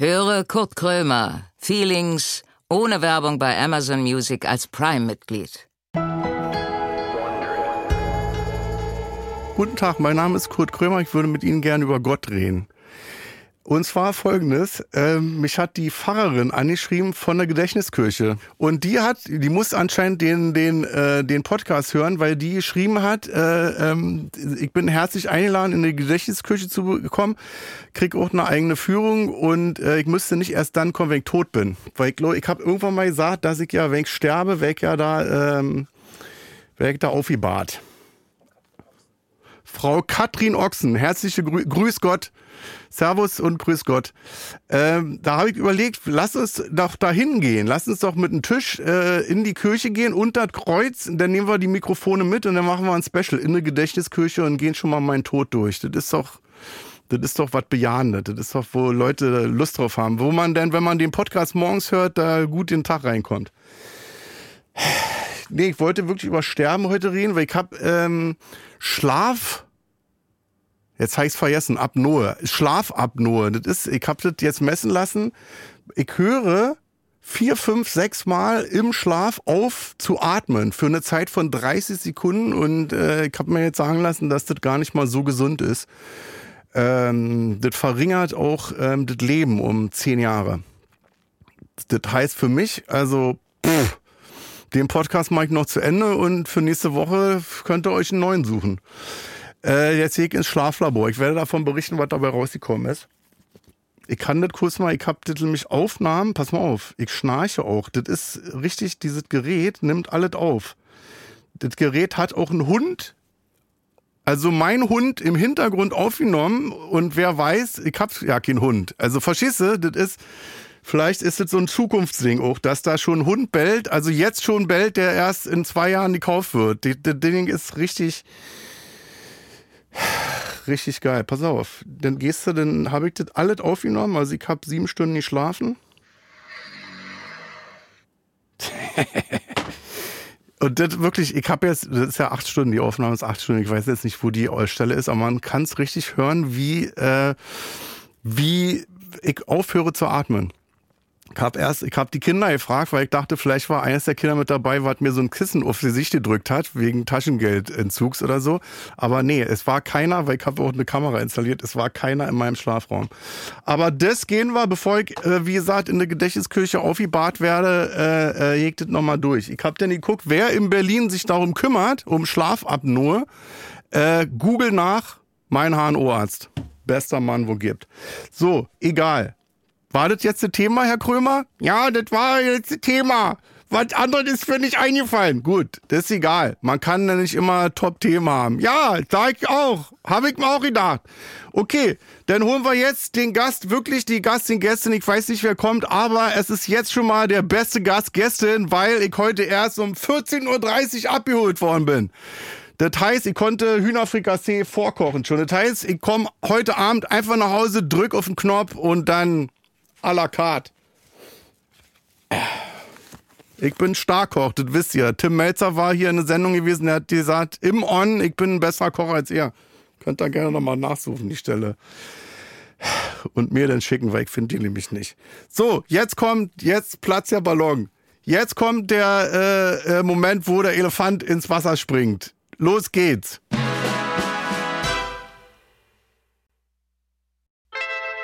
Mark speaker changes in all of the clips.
Speaker 1: Höre Kurt Krömer, Feelings, ohne Werbung bei Amazon Music als Prime-Mitglied.
Speaker 2: Guten Tag, mein Name ist Kurt Krömer. Ich würde mit Ihnen gerne über Gott reden. Und zwar folgendes, äh, mich hat die Pfarrerin angeschrieben von der Gedächtniskirche. Und die hat, die muss anscheinend den, den, äh, den Podcast hören, weil die geschrieben hat, äh, ähm, ich bin herzlich eingeladen, in die Gedächtniskirche zu kommen, krieg auch eine eigene Führung und äh, ich müsste nicht erst dann kommen, wenn ich tot bin. Weil ich ich habe irgendwann mal gesagt, dass ich ja, wenn ich sterbe, ich ja da, ähm, ich da aufgebahrt. Frau Katrin Ochsen, herzliche Grü Grüß Gott. Servus und Grüß Gott. Ähm, da habe ich überlegt, lass uns doch da hingehen. Lass uns doch mit einem Tisch äh, in die Kirche gehen, unter das Kreuz. Dann nehmen wir die Mikrofone mit und dann machen wir ein Special in der Gedächtniskirche und gehen schon mal meinen Tod durch. Das ist doch, das ist doch was Bejahendes. Das ist doch, wo Leute Lust drauf haben. Wo man denn, wenn man den Podcast morgens hört, da gut den Tag reinkommt. Nee, ich wollte wirklich über Sterben heute reden, weil ich habe ähm, Schlaf Jetzt habe ich vergessen, Apnoe. Schlafapnoe. Das ist, ich habe das jetzt messen lassen. Ich höre vier, fünf, sechs Mal im Schlaf auf zu atmen für eine Zeit von 30 Sekunden und äh, ich habe mir jetzt sagen lassen, dass das gar nicht mal so gesund ist. Ähm, das verringert auch ähm, das Leben um zehn Jahre. Das heißt für mich, also pff, den Podcast mache ich noch zu Ende und für nächste Woche könnt ihr euch einen neuen suchen. Äh, jetzt gehe ich ins Schlaflabor. Ich werde davon berichten, was dabei rausgekommen ist. Ich kann das kurz mal, ich habe das nämlich Aufnahmen, pass mal auf, ich schnarche auch. Das ist richtig, dieses Gerät nimmt alles auf. Das Gerät hat auch einen Hund, also mein Hund im Hintergrund aufgenommen und wer weiß, ich hab ja keinen Hund. Also verstehst du, das ist, vielleicht ist das so ein Zukunftsding auch, dass da schon ein Hund bellt, also jetzt schon bellt, der erst in zwei Jahren gekauft wird. Das Ding ist richtig, Richtig geil. Pass auf. Dann gehst du, dann habe ich das alles aufgenommen. Also ich habe sieben Stunden geschlafen. Und das wirklich, ich habe jetzt, das ist ja acht Stunden, die Aufnahme ist acht Stunden. Ich weiß jetzt nicht, wo die Stelle ist, aber man kann es richtig hören, wie, äh, wie ich aufhöre zu atmen. Ich habe erst, die Kinder gefragt, weil ich dachte, vielleicht war eines der Kinder mit dabei, was mir so ein Kissen auf die Sicht gedrückt hat, wegen Taschengeldentzugs oder so. Aber nee, es war keiner, weil ich habe auch eine Kamera installiert, es war keiner in meinem Schlafraum. Aber das gehen wir, bevor ich, äh, wie gesagt, in der Gedächtniskirche aufgebahrt werde, äh, äh, das nochmal durch. Ich habe dann geguckt, wer in Berlin sich darum kümmert, um Schlafapnoe. Äh, Google nach, mein HNO-Arzt. Bester Mann, wo gibt. So, egal. War das jetzt das Thema, Herr Krömer? Ja, das war jetzt das Thema. Was anderes ist mir nicht eingefallen. Gut, das ist egal. Man kann ja nicht immer Top-Thema haben. Ja, sag ich auch. Habe ich mir auch gedacht. Okay, dann holen wir jetzt den Gast, wirklich die Gastin, Gästin. Ich weiß nicht, wer kommt, aber es ist jetzt schon mal der beste Gast, Gästin, weil ich heute erst um 14.30 Uhr abgeholt worden bin. Das heißt, ich konnte Hühnerfrikassee vorkochen schon. Das heißt, ich komme heute Abend einfach nach Hause, drück auf den Knopf und dann à la carte. Ich bin Starkoch, das wisst ihr. Tim Melzer war hier in der Sendung gewesen, der hat gesagt, im On, ich bin ein besserer Koch als ihr. Könnt ihr gerne nochmal nachsuchen, die Stelle. Und mir dann schicken, weil ich finde die nämlich nicht. So, jetzt kommt, jetzt platzt der Ballon. Jetzt kommt der äh, äh, Moment, wo der Elefant ins Wasser springt. Los geht's.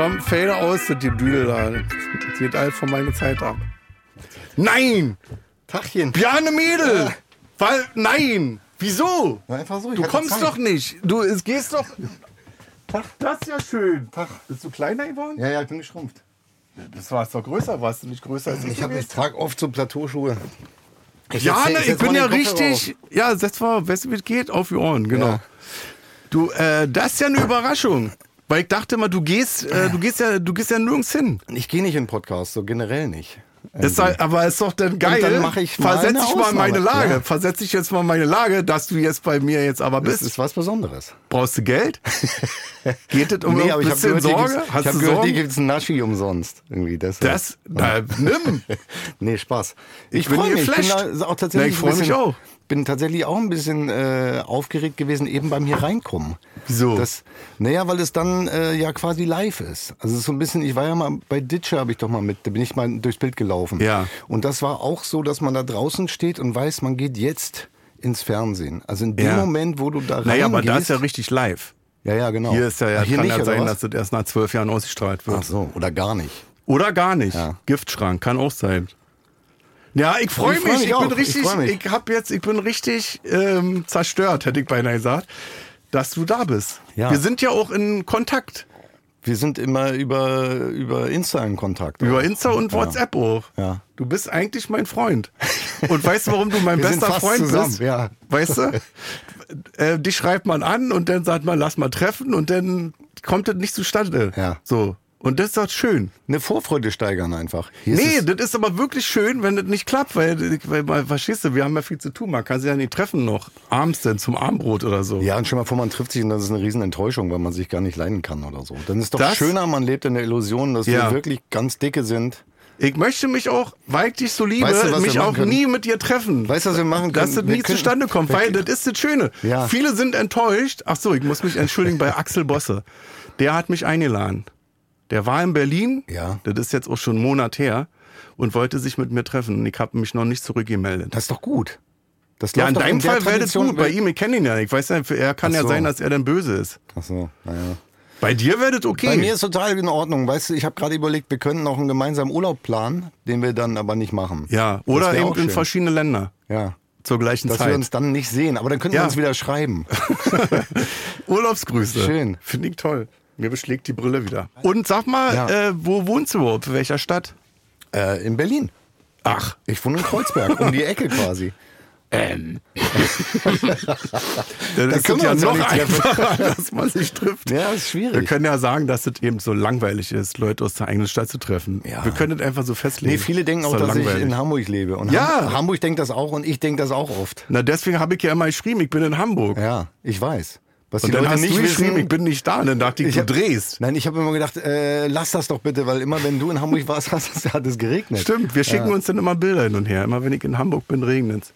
Speaker 2: Komm, fade aus, das Düdel da. Das geht alles von meiner Zeit ab. Nein!
Speaker 3: Tachchen.
Speaker 2: Bjane Mädel! Ja. Weil, nein! Wieso?
Speaker 3: Na, einfach so.
Speaker 2: Du kommst Zeit. doch nicht. Du es gehst doch.
Speaker 3: Tag.
Speaker 2: Das ist ja schön.
Speaker 3: Tag.
Speaker 2: Bist du kleiner geworden?
Speaker 3: Ja, ja, ich bin geschrumpft.
Speaker 2: Das warst doch größer, warst du nicht größer als
Speaker 3: ich? Ich, ich trage oft so Plateauschuhe. Ich
Speaker 2: ja,
Speaker 3: setz-
Speaker 2: ne,
Speaker 3: ich
Speaker 2: ich bin ja richtig. Ja, setz mal, weißt du, wie es geht? Auf die Ohren, genau.
Speaker 3: Ja.
Speaker 2: Du, äh, das ist ja eine Überraschung. Weil ich dachte mal, du gehst, äh, du gehst ja, du gehst ja nirgends hin.
Speaker 3: Ich gehe nicht in Podcast, so generell nicht.
Speaker 2: Ist halt, aber ist doch dann geil.
Speaker 3: dann mach ich mal
Speaker 2: Versetz dich mal in meine. Lage.
Speaker 3: Ja.
Speaker 2: Versetz dich jetzt mal in meine Lage, dass du jetzt bei mir jetzt aber
Speaker 3: Das
Speaker 2: bist.
Speaker 3: ist was Besonderes.
Speaker 2: Brauchst du Geld? Geht es um
Speaker 3: nee,
Speaker 2: ein
Speaker 3: aber ich habe
Speaker 2: bisschen
Speaker 3: gehört, hier
Speaker 2: Sorge?
Speaker 3: gibt's-
Speaker 2: Hast
Speaker 3: ich hab
Speaker 2: du
Speaker 3: gehört, hier
Speaker 2: Sorgen?
Speaker 3: gibt es einen Naschi umsonst. Irgendwie deshalb.
Speaker 2: Das, na, nimm.
Speaker 3: nee, Spaß.
Speaker 2: Ich
Speaker 3: Ich,
Speaker 2: bin
Speaker 3: freue. Ich
Speaker 2: geflasht.
Speaker 3: da auch tatsächlich
Speaker 2: Na, ich freu
Speaker 3: ein
Speaker 2: mich auch.
Speaker 3: Bin tatsächlich auch ein bisschen äh, aufgeregt gewesen, eben beim hier reinkommen.
Speaker 2: Wieso?
Speaker 3: Das, naja, weil es dann äh, ja quasi live ist. Also es ist so ein bisschen, ich war ja mal bei Ditcher, habe ich doch mal mit, da bin ich mal durchs Bild gelaufen.
Speaker 2: Ja.
Speaker 3: Und das war auch so, dass man da draußen steht und weiß, man geht jetzt ins Fernsehen. Also in dem
Speaker 2: Ja.
Speaker 3: Moment, wo du da reingehst.
Speaker 2: Naja, aber da ist ja richtig live.
Speaker 3: ja, ja, genau.
Speaker 2: Hier ist ja, ja
Speaker 3: Ach, hier
Speaker 2: kann
Speaker 3: nicht,
Speaker 2: ja sein, dass das erst nach zwölf Jahren ausgestrahlt wird.
Speaker 3: Ach so, oder gar nicht.
Speaker 2: Oder gar nicht.
Speaker 3: Ja.
Speaker 2: Giftschrank, kann auch sein. Ja, ich freue
Speaker 3: Ich
Speaker 2: mich.
Speaker 3: freu mich
Speaker 2: Ich,
Speaker 3: auch.
Speaker 2: bin
Speaker 3: Ich
Speaker 2: richtig,
Speaker 3: mich.
Speaker 2: ich, hab jetzt, ich bin richtig ähm, zerstört, hätte ich beinahe gesagt, dass du da bist.
Speaker 3: Ja.
Speaker 2: Wir sind ja auch in Kontakt.
Speaker 3: Wir sind immer über, über Insta in Kontakt.
Speaker 2: Über. Insta und WhatsApp auch.
Speaker 3: Ja.
Speaker 2: Du bist eigentlich mein Freund. Und weißt du, warum du mein
Speaker 3: Wir sind
Speaker 2: bester
Speaker 3: fast
Speaker 2: Freund
Speaker 3: zusammen,
Speaker 2: bist?
Speaker 3: ja.
Speaker 2: Weißt du? äh, dich schreibt man an und dann sagt man, lass mal treffen und dann kommt das nicht zustande.
Speaker 3: Ja.
Speaker 2: So. Und das ist doch schön.
Speaker 3: Eine Vorfreude steigern einfach. Hier
Speaker 2: Nee, das ist aber wirklich schön, wenn das nicht klappt, weil, weil, weil verstehst du, wir haben ja viel zu tun. Man kann sich ja nicht treffen noch. Abends denn zum Armbrot oder so.
Speaker 3: Ja, und stell mal vor, man trifft sich und das ist eine riesen Enttäuschung, weil man sich gar nicht leiden kann oder so. Dann ist doch
Speaker 2: Das-
Speaker 3: schöner, man lebt in der Illusion, dass
Speaker 2: Ja.
Speaker 3: wir wirklich ganz dicke sind.
Speaker 2: Ich möchte mich auch, weil ich dich so liebe,
Speaker 3: Weißt du,
Speaker 2: mich auch
Speaker 3: können?
Speaker 2: nie mit dir treffen.
Speaker 3: Weißt du, was wir machen
Speaker 2: Dass
Speaker 3: können?
Speaker 2: das
Speaker 3: Wir
Speaker 2: nie
Speaker 3: können-
Speaker 2: zustande kommt, weil das ist das Schöne.
Speaker 3: Ja.
Speaker 2: Viele sind enttäuscht. Ach so, ich muss mich entschuldigen bei Axel Bosse. Der hat mich eingeladen. Der war in Berlin.
Speaker 3: Ja.
Speaker 2: Das ist jetzt auch schon einen Monat her. Und wollte sich mit mir treffen. Und ich habe mich noch nicht zurückgemeldet.
Speaker 3: Das ist doch gut. Das
Speaker 2: Ja, in deinem
Speaker 3: der
Speaker 2: Fall wäre das gut. Bei ihm, ich kenne ihn ja nicht. Ich weiß ja, er kann
Speaker 3: Ach
Speaker 2: ja
Speaker 3: so.
Speaker 2: sein, dass er dann böse ist.
Speaker 3: Ach so, naja.
Speaker 2: Bei dir wäre das okay.
Speaker 3: Bei mir ist total in Ordnung. Weißt du, ich habe gerade überlegt, wir könnten noch einen gemeinsamen Urlaub planen, den wir dann aber nicht machen.
Speaker 2: ja, oder eben in verschiedene Länder
Speaker 3: Ja.
Speaker 2: zur gleichen
Speaker 3: Dass wir
Speaker 2: Zeit.
Speaker 3: uns dann nicht sehen, aber dann könnten
Speaker 2: Ja.
Speaker 3: wir uns wieder schreiben.
Speaker 2: Urlaubsgrüße.
Speaker 3: Schön.
Speaker 2: Finde ich toll. Mir beschlägt die Brille wieder. Und sag mal,
Speaker 3: Ja.
Speaker 2: äh, wo wohnst du überhaupt? In welcher Stadt?
Speaker 3: äh, in Berlin.
Speaker 2: Ach,
Speaker 3: Ich wohne in Kreuzberg, um die Ecke quasi.
Speaker 2: ähm. Ist
Speaker 3: können
Speaker 2: es
Speaker 3: wir
Speaker 2: ja
Speaker 3: ja
Speaker 2: noch
Speaker 3: nicht treffen.
Speaker 2: einfacher, dass man sich trifft.
Speaker 3: Ja, ist schwierig.
Speaker 2: Wir können ja sagen, dass es eben so langweilig ist, Leute aus der eigenen Stadt zu treffen.
Speaker 3: Ja.
Speaker 2: Wir können es einfach so festlegen.
Speaker 3: Nee, viele denken
Speaker 2: Ist
Speaker 3: auch, dass ich
Speaker 2: langweilig.
Speaker 3: in Hamburg lebe. Und
Speaker 2: Ja.
Speaker 3: Ham Hamburg denkt das auch und ich denke das auch oft.
Speaker 2: Na, deswegen habe ich ja immer geschrieben, ich bin in Hamburg.
Speaker 3: Ja, ich weiß. Was
Speaker 2: Und
Speaker 3: die
Speaker 2: dann
Speaker 3: Leute
Speaker 2: hast
Speaker 3: nicht
Speaker 2: du geschrieben,
Speaker 3: wissen,
Speaker 2: ich bin nicht da. Und dann dachte ich,
Speaker 3: Ich
Speaker 2: du
Speaker 3: hab-
Speaker 2: drehst.
Speaker 3: Nein, ich habe immer gedacht, äh, lass das doch bitte, weil immer wenn du in Hamburg warst, hat es, geregnet.
Speaker 2: Stimmt, wir schicken uns dann immer Bilder hin und her. Immer wenn ich in Hamburg bin, regnet es.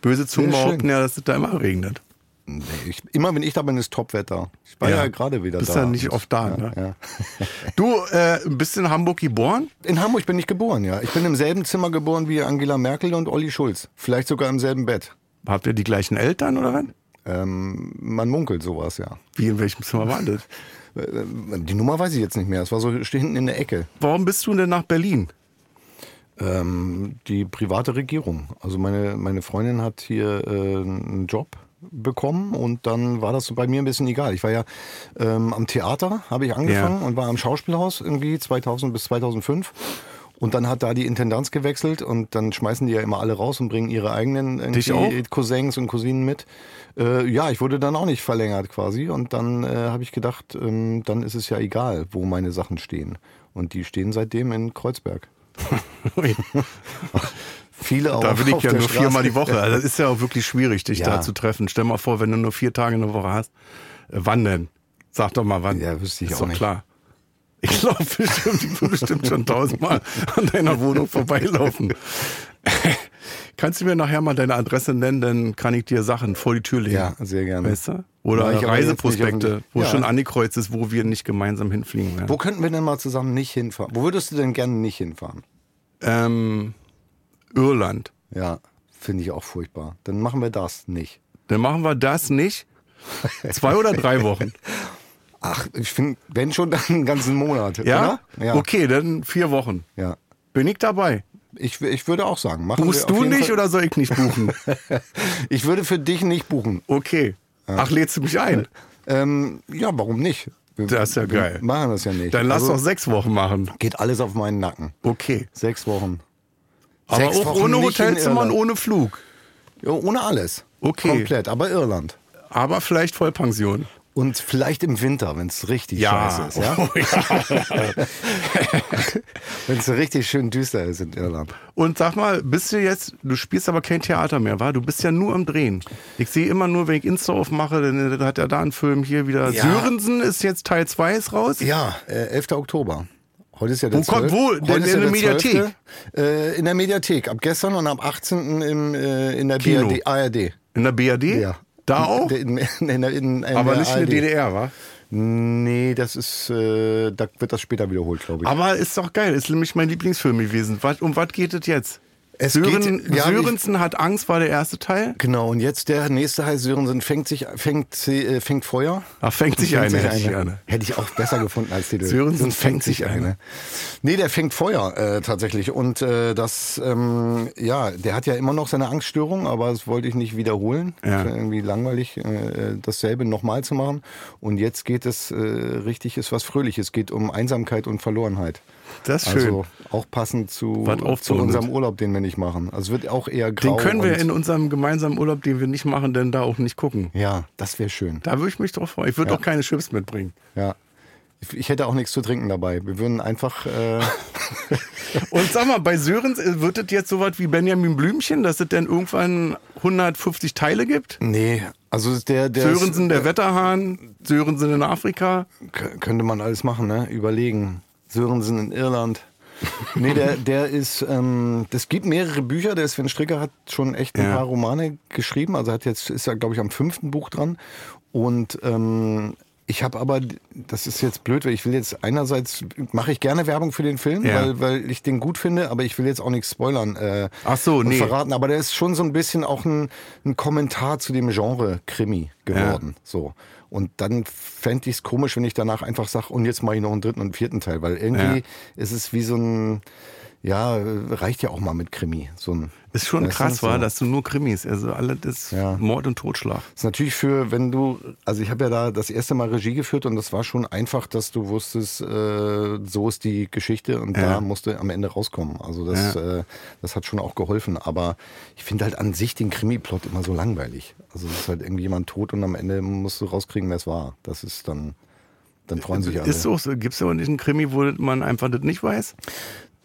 Speaker 2: Böse Zungen behaupten ja, dass es da immer regnet.
Speaker 3: Nee, ich, immer wenn ich da bin, ist Topwetter. Ich war ja, gerade wieder
Speaker 2: bist
Speaker 3: da.
Speaker 2: ja nicht oft da.
Speaker 3: Ja,
Speaker 2: ne?
Speaker 3: ja.
Speaker 2: Du äh, bist in Hamburg geboren?
Speaker 3: In Hamburg bin ich geboren, ja. Ich bin im selben Zimmer geboren wie Angela Merkel und Olli Schulz. Vielleicht sogar im selben Bett.
Speaker 2: Habt ihr die gleichen Eltern oder was?
Speaker 3: Ähm, man munkelt sowas, ja.
Speaker 2: Wie in welchem Zimmer war das?
Speaker 3: Äh, Die Nummer weiß ich jetzt nicht mehr. Es war so steht hinten in der Ecke.
Speaker 2: Warum bist du denn nach Berlin?
Speaker 3: Ähm, die private Regierung. Also meine, meine Freundin hat hier äh, einen Job bekommen und dann war das bei mir ein bisschen egal. Ich war ja ähm, am Theater, habe ich angefangen
Speaker 2: Ja.
Speaker 3: und war am Schauspielhaus irgendwie 2000 bis 2005. Und dann hat da die Intendanz gewechselt und dann schmeißen die ja immer alle raus und bringen ihre eigenen? Cousins und Cousinen mit. Äh, ja, ich wurde dann auch nicht verlängert quasi und dann äh, habe ich gedacht, ähm, dann ist es ja egal, wo meine Sachen stehen. Und die stehen seitdem in Kreuzberg. Viele auch
Speaker 2: Da bin ich ja nur viermal
Speaker 3: Straße.
Speaker 2: die Woche. Also das ist ja auch wirklich schwierig, dich
Speaker 3: Ja.
Speaker 2: da zu treffen. Stell mal vor, wenn du nur vier Tage in der Woche hast. Äh, wann denn? Sag doch mal wann.
Speaker 3: Ja, wüsste ich
Speaker 2: ist
Speaker 3: auch
Speaker 2: doch
Speaker 3: nicht.
Speaker 2: klar. Ich laufe bestimmt, bestimmt schon tausendmal an deiner Wohnung vorbeilaufen. Kannst du mir nachher mal deine Adresse nennen, dann kann ich dir Sachen vor die Tür legen.
Speaker 3: Ja, sehr gerne.
Speaker 2: Weißt du? Oder
Speaker 3: nicht
Speaker 2: Reiseprospekte, wo
Speaker 3: Ja.
Speaker 2: schon angekreuzt ist, wo wir nicht gemeinsam hinfliegen werden.
Speaker 3: Wo könnten wir denn mal zusammen nicht hinfahren? Wo würdest du denn gerne nicht hinfahren?
Speaker 2: Ähm, Irland.
Speaker 3: Ja, finde ich auch furchtbar. Dann machen wir das nicht.
Speaker 2: Dann machen wir das nicht. Zwei oder drei Wochen.
Speaker 3: Ach, ich finde, wenn schon, dann einen ganzen Monat.
Speaker 2: Ja?
Speaker 3: Ja.
Speaker 2: Okay, dann vier Wochen.
Speaker 3: ja.
Speaker 2: Bin ich dabei.
Speaker 3: Ich, ich würde auch sagen, machen
Speaker 2: Buchst du nicht
Speaker 3: Fall.
Speaker 2: oder soll ich nicht buchen?
Speaker 3: Ich würde für dich nicht buchen.
Speaker 2: Okay. Ach, lädst du mich ein?
Speaker 3: Ähm, ja, warum nicht? Wir,
Speaker 2: Das ist ja
Speaker 3: wir
Speaker 2: geil.
Speaker 3: Machen das ja nicht.
Speaker 2: Dann lass
Speaker 3: Also,
Speaker 2: doch sechs Wochen machen.
Speaker 3: Geht alles auf meinen Nacken.
Speaker 2: Okay.
Speaker 3: Sechs Wochen.
Speaker 2: Aber
Speaker 3: Sechs
Speaker 2: auch
Speaker 3: Wochen
Speaker 2: ohne Hotelzimmer und ohne Flug.
Speaker 3: Ja, ohne alles.
Speaker 2: Okay.
Speaker 3: Komplett, aber Irland.
Speaker 2: Aber vielleicht Vollpension.
Speaker 3: Und vielleicht im Winter, wenn es richtig
Speaker 2: Ja.
Speaker 3: scheiße ist. Ja?
Speaker 2: Oh, ja.
Speaker 3: Wenn es richtig schön düster ist in Irland.
Speaker 2: Und sag mal, bist du jetzt, du spielst aber kein Theater mehr, wa? Du bist ja nur am Drehen. Ich sehe immer nur, wenn ich Insta aufmache, dann hat er da einen Film hier wieder.
Speaker 3: Ja.
Speaker 2: Sörensen ist jetzt Teil 2 ist raus.
Speaker 3: Ja, äh, 11. Oktober. Heute ist ja der
Speaker 2: Wo kommt-
Speaker 3: 12.
Speaker 2: wo?
Speaker 3: Heute
Speaker 2: in
Speaker 3: ja
Speaker 2: der Mediathek?
Speaker 3: 12.. Äh, in der Mediathek. Ab gestern und am 18. Im, äh, in der
Speaker 2: Kino.
Speaker 3: BRD, ARD.
Speaker 2: In der BRD?
Speaker 3: Ja.
Speaker 2: Da auch?
Speaker 3: In, in, in,
Speaker 2: aber nicht in der. DDR, wa?
Speaker 3: Nee, das ist, äh, da wird das später wiederholt, glaube ich.
Speaker 2: Aber ist doch geil, ist nämlich mein Lieblingsfilm gewesen. Was, um was geht es jetzt?
Speaker 3: Es
Speaker 2: Sören,
Speaker 3: geht- ja,
Speaker 2: Sörensen hat Angst, war der erste Teil.
Speaker 3: Genau, und jetzt der nächste heißt Sörensen fängt sich, fängt, äh, fängt Feuer.
Speaker 2: Ach, fängt sich eine, hätte ich
Speaker 3: eine.
Speaker 2: gerne.
Speaker 3: Hätte ich auch besser gefunden als Titel.
Speaker 2: Sörensen
Speaker 3: fängt sich eine. Nee, der fängt Feuer äh, tatsächlich. Und äh, das, ähm, ja, der hat ja immer noch seine Angststörung, aber das wollte ich nicht wiederholen.
Speaker 2: Ja.
Speaker 3: Irgendwie langweilig, äh, dasselbe nochmal zu machen. Und jetzt geht es äh, richtig, ist was Fröhliches. Es geht um Einsamkeit und Verlorenheit.
Speaker 2: Das ist schön.
Speaker 3: Also auch passend zu, zu unserem. Urlaub, den wir nicht machen. Also es wird auch eher grau.
Speaker 2: Den können wir in unserem gemeinsamen Urlaub, den wir nicht machen, denn da auch nicht gucken.
Speaker 3: Ja, das wäre schön.
Speaker 2: Da würde ich mich drauf freuen. Ich würde
Speaker 3: Ja.
Speaker 2: auch keine Chips mitbringen.
Speaker 3: Ja. Ich, ich hätte auch nichts zu trinken dabei. Wir würden einfach. Äh,
Speaker 2: Und sag mal, bei Sörens äh, wird es jetzt so was wie Benjamin Blümchen, dass es dann irgendwann 150 Teile gibt?
Speaker 3: nee, also der. der
Speaker 2: Sörensen, der
Speaker 3: äh,
Speaker 2: Wetterhahn, Sörensen in Afrika.
Speaker 3: Könnte man alles machen, ne? Überlegen. Sörensen in Irland. Nee, der, der ist, ähm, das gibt mehrere Bücher. Der Sven Stricker hat schon echt ein
Speaker 2: Ja.
Speaker 3: paar Romane geschrieben. Also hat jetzt, ist er, glaube ich, am fünften Buch dran. Und ähm, ich habe aber, das ist jetzt blöd, weil ich will jetzt einerseits, mache ich gerne Werbung für den Film,
Speaker 2: Ja.
Speaker 3: weil, weil ich den gut finde, aber ich will jetzt auch nichts spoilern. Äh,
Speaker 2: Ach so,
Speaker 3: und
Speaker 2: nee.
Speaker 3: verraten. Aber der ist schon so ein bisschen auch ein, ein Kommentar zu dem Genre Krimi geworden. So. Und dann fände ich es komisch, wenn ich danach einfach sage, und jetzt mache ich noch einen dritten und vierten Teil, weil irgendwie
Speaker 2: Ja.
Speaker 3: ist es wie so ein, ja, reicht ja auch mal mit Krimi. So ein,
Speaker 2: Ist schon
Speaker 3: Weißt
Speaker 2: krass, war,
Speaker 3: so.
Speaker 2: dass du nur Krimis, also alles ist
Speaker 3: Ja.
Speaker 2: Mord und Totschlag.
Speaker 3: ist natürlich für, wenn du, also ich habe ja da das erste Mal Regie geführt und das war schon einfach, dass du wusstest, äh, so ist die Geschichte und
Speaker 2: Ja.
Speaker 3: da musste am Ende rauskommen. Also das, äh, das hat schon auch geholfen. Aber ich finde halt an sich den Krimi-Plot immer so langweilig. Also es ist halt irgendwie jemand tot und am Ende musst du rauskriegen, wer es war. Das ist dann, dann freuen sich alle.
Speaker 2: Ist so, so gibt es aber nicht einen Krimi, wo man einfach das nicht weiß?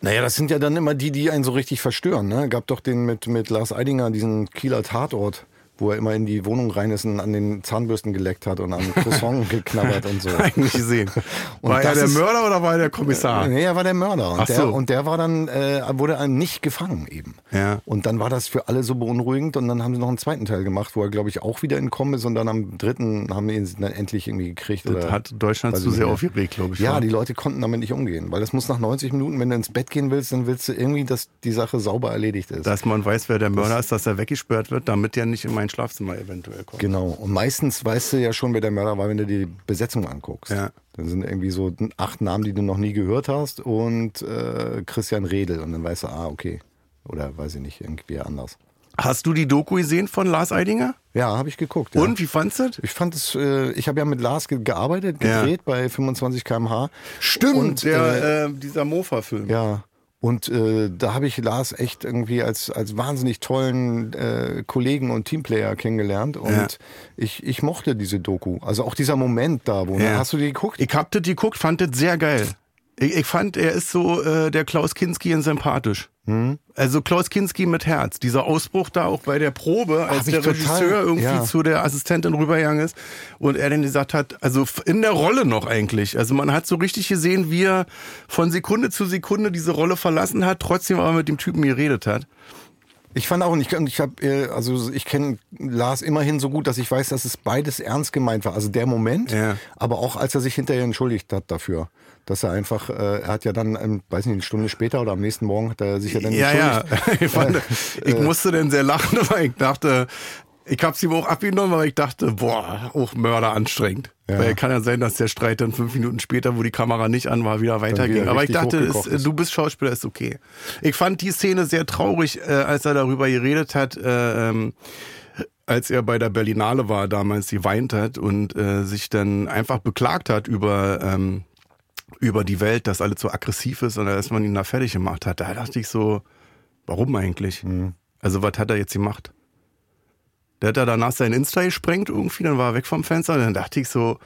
Speaker 3: Naja, das sind ja dann immer die, die einen so richtig verstören. Ne? Gab doch den mit, mit Lars Eidinger, diesen Kieler Tatort, wo er immer in die Wohnung rein ist und an den Zahnbürsten geleckt hat und am Croissant geknabbert und so.
Speaker 2: Eigentlich gesehen.
Speaker 3: Und
Speaker 2: war er
Speaker 3: das
Speaker 2: der
Speaker 3: ist-
Speaker 2: Mörder oder war er der Kommissar?
Speaker 3: Nee, er war der Mörder. Und,
Speaker 2: Ach
Speaker 3: der,
Speaker 2: so.
Speaker 3: und der war dann, äh, wurde er nicht gefangen eben.
Speaker 2: Ja.
Speaker 3: Und dann war das für alle so beunruhigend und dann haben sie noch einen zweiten Teil gemacht, wo er, glaube ich, auch wieder entkommen ist und dann am dritten haben wir ihn dann endlich irgendwie gekriegt.
Speaker 2: Das hat Deutschland zu sehr aufgeregt, glaube ich.
Speaker 3: Ja,
Speaker 2: war.
Speaker 3: die Leute konnten damit nicht umgehen, weil das muss nach 90 Minuten, wenn du ins Bett gehen willst, dann willst du irgendwie, dass die Sache sauber erledigt ist.
Speaker 2: dass man weiß, wer der Mörder ist, dass er weggesperrt wird, damit er nicht in mein Schlafzimmer eventuell kommt.
Speaker 3: Genau. Und meistens weißt du ja schon, wer der Mörder war, wenn du dir die Besetzung anguckst.
Speaker 2: Ja.
Speaker 3: Dann sind irgendwie so acht Namen, die du noch nie gehört hast und äh, Christian Redel. Und dann weißt du, ah, okay. Oder weiß ich nicht, irgendwie anders.
Speaker 2: Hast du die Doku gesehen von Lars Eidinger?
Speaker 3: Ja, habe ich geguckt. Ja.
Speaker 2: Und wie fandst du das?
Speaker 3: Ich fand es, äh, ich habe ja mit Lars ge gearbeitet,
Speaker 2: Ja.
Speaker 3: gedreht bei 25 km/h.
Speaker 2: Stimmt,
Speaker 3: Und,
Speaker 2: der, äh, dieser Mofa-Film.
Speaker 3: Ja. Und äh, da habe ich Lars echt irgendwie als, als wahnsinnig tollen äh, Kollegen und Teamplayer kennengelernt. Und
Speaker 2: Ja.
Speaker 3: ich, ich mochte diese Doku. Also auch dieser Moment da, wo, ne?
Speaker 2: Ja.
Speaker 3: hast du die geguckt?
Speaker 2: Ich hab das geguckt, fand das sehr geil. Ich, ich fand, er ist so äh, der Klaus Kinski in sympathisch.
Speaker 3: Hm?
Speaker 2: Also Klaus Kinski mit Herz. Dieser Ausbruch da auch bei der Probe, als der
Speaker 3: total-
Speaker 2: Regisseur irgendwie
Speaker 3: ja.
Speaker 2: zu der Assistentin rübergegangen ist und er dann gesagt hat, also in der Rolle noch eigentlich. Also man hat so richtig gesehen, wie er von Sekunde zu Sekunde diese Rolle verlassen hat, trotzdem aber mit dem Typen geredet hat.
Speaker 3: Ich fand auch, ich, ich habe, äh, also ich kenne Lars immerhin so gut, dass ich weiß, dass es beides ernst gemeint war. Also der Moment,
Speaker 2: Ja.
Speaker 3: aber auch als er sich hinterher entschuldigt hat dafür. Dass er einfach, äh, er hat ja dann, ähm, weiß nicht, eine Stunde später oder am nächsten Morgen hat er sich ja dann
Speaker 2: Ja, ja.
Speaker 3: entschuldigt.
Speaker 2: Ich, fand,
Speaker 3: Äh,
Speaker 2: ich musste dann sehr lachen, weil ich dachte, ich hab's ihm auch abgenommen, aber ich dachte, boah, auch Mörder anstrengend.
Speaker 3: Ja.
Speaker 2: Weil kann ja sein, dass der Streit dann fünf Minuten später, wo die Kamera nicht an war, wieder weiterging. aber ich dachte, ist, du bist Schauspieler, ist okay. Ich fand die Szene sehr traurig, äh, als er darüber geredet hat, äh, ähm, als er bei der Berlinale war, damals geweint hat und äh, sich dann einfach beklagt hat über ähm, über die Welt, dass alles so aggressiv ist und dass man ihn da fertig gemacht hat. Da dachte ich so, Warum eigentlich?
Speaker 3: Mhm.
Speaker 2: Also, was hat er jetzt gemacht? Der hat da danach sein Insta gesprengt irgendwie, dann war er weg vom Fenster. Und dann dachte ich so,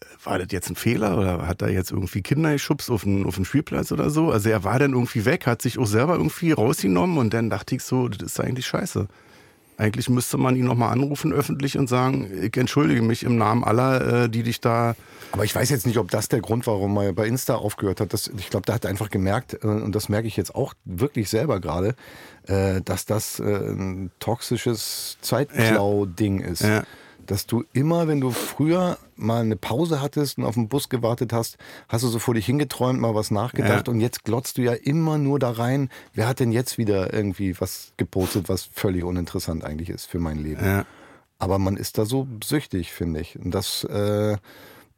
Speaker 2: äh, war das jetzt ein Fehler oder hat er jetzt irgendwie Kinder geschubst auf den, auf den Spielplatz oder so? Also er war dann irgendwie weg, hat sich auch selber irgendwie rausgenommen und dann dachte ich so, das ist eigentlich scheiße. Eigentlich müsste man ihn nochmal anrufen öffentlich und sagen, ich entschuldige mich im Namen aller, äh, die dich da.
Speaker 3: Aber ich weiß jetzt nicht, ob das der Grund war, warum er bei Insta aufgehört hat. Das, ich glaube, da hat er einfach gemerkt, äh, und das merke ich jetzt auch wirklich selber gerade, äh, dass das ein toxisches Zeitklau-Ding ist.
Speaker 2: Ja.
Speaker 3: Dass du immer, wenn du früher mal eine Pause hattest und auf den Bus gewartet hast, hast du so vor dich hingeträumt, mal was nachgedacht
Speaker 2: Ja.
Speaker 3: und jetzt glotzt du ja immer nur da rein, wer hat denn jetzt wieder irgendwie was gepostet, was völlig uninteressant eigentlich ist für mein Leben.
Speaker 2: Ja.
Speaker 3: Aber man ist da so süchtig, finde ich. Und das, äh,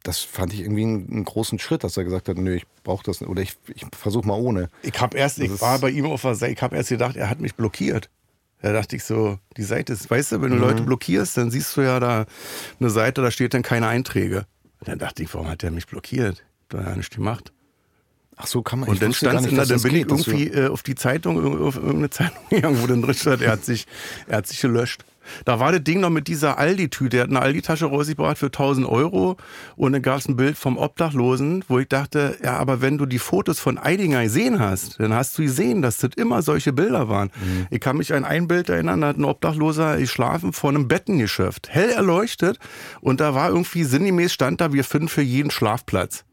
Speaker 3: das fand ich irgendwie einen, einen großen Schritt, dass er gesagt hat, nö, ich brauche das nicht. Oder ich, ich versuche mal ohne.
Speaker 2: Ich habe erst, ich
Speaker 3: ist-
Speaker 2: war bei ihm auf der Seite, ich habe erst gedacht, er hat mich blockiert. Da dachte ich so, die Seite ist, weißt du, wenn
Speaker 3: Mhm.
Speaker 2: du Leute blockierst, dann siehst du ja da eine Seite, da steht dann keine Einträge. Und dann dachte ich, warum hat der mich blockiert? Da hat er nicht gemacht.
Speaker 3: Ach so, kann man
Speaker 2: Und
Speaker 3: ich
Speaker 2: dann stand
Speaker 3: nicht,
Speaker 2: da, dann bin ich
Speaker 3: geht, du-
Speaker 2: irgendwie äh, auf die Zeitung, auf irgendeine Zeitung gegangen, wo dann drin stand, er hat sich, er hat sich gelöscht. Da war das Ding noch mit dieser Aldi-Tüte. Er hat eine Aldi-Tasche rausgebracht für 1000 Euro und dann gab es ein Bild vom Obdachlosen, wo ich dachte, ja, aber wenn du die Fotos von Eidinger gesehen hast, dann hast du gesehen, dass das immer solche Bilder waren.
Speaker 3: Mhm.
Speaker 2: Ich kann mich an ein Bild erinnern, da hat ein Obdachloser geschlafen vor einem Bettengeschäft, hell erleuchtet und da war irgendwie sinngemäß stand da, wir finden für jeden Schlafplatz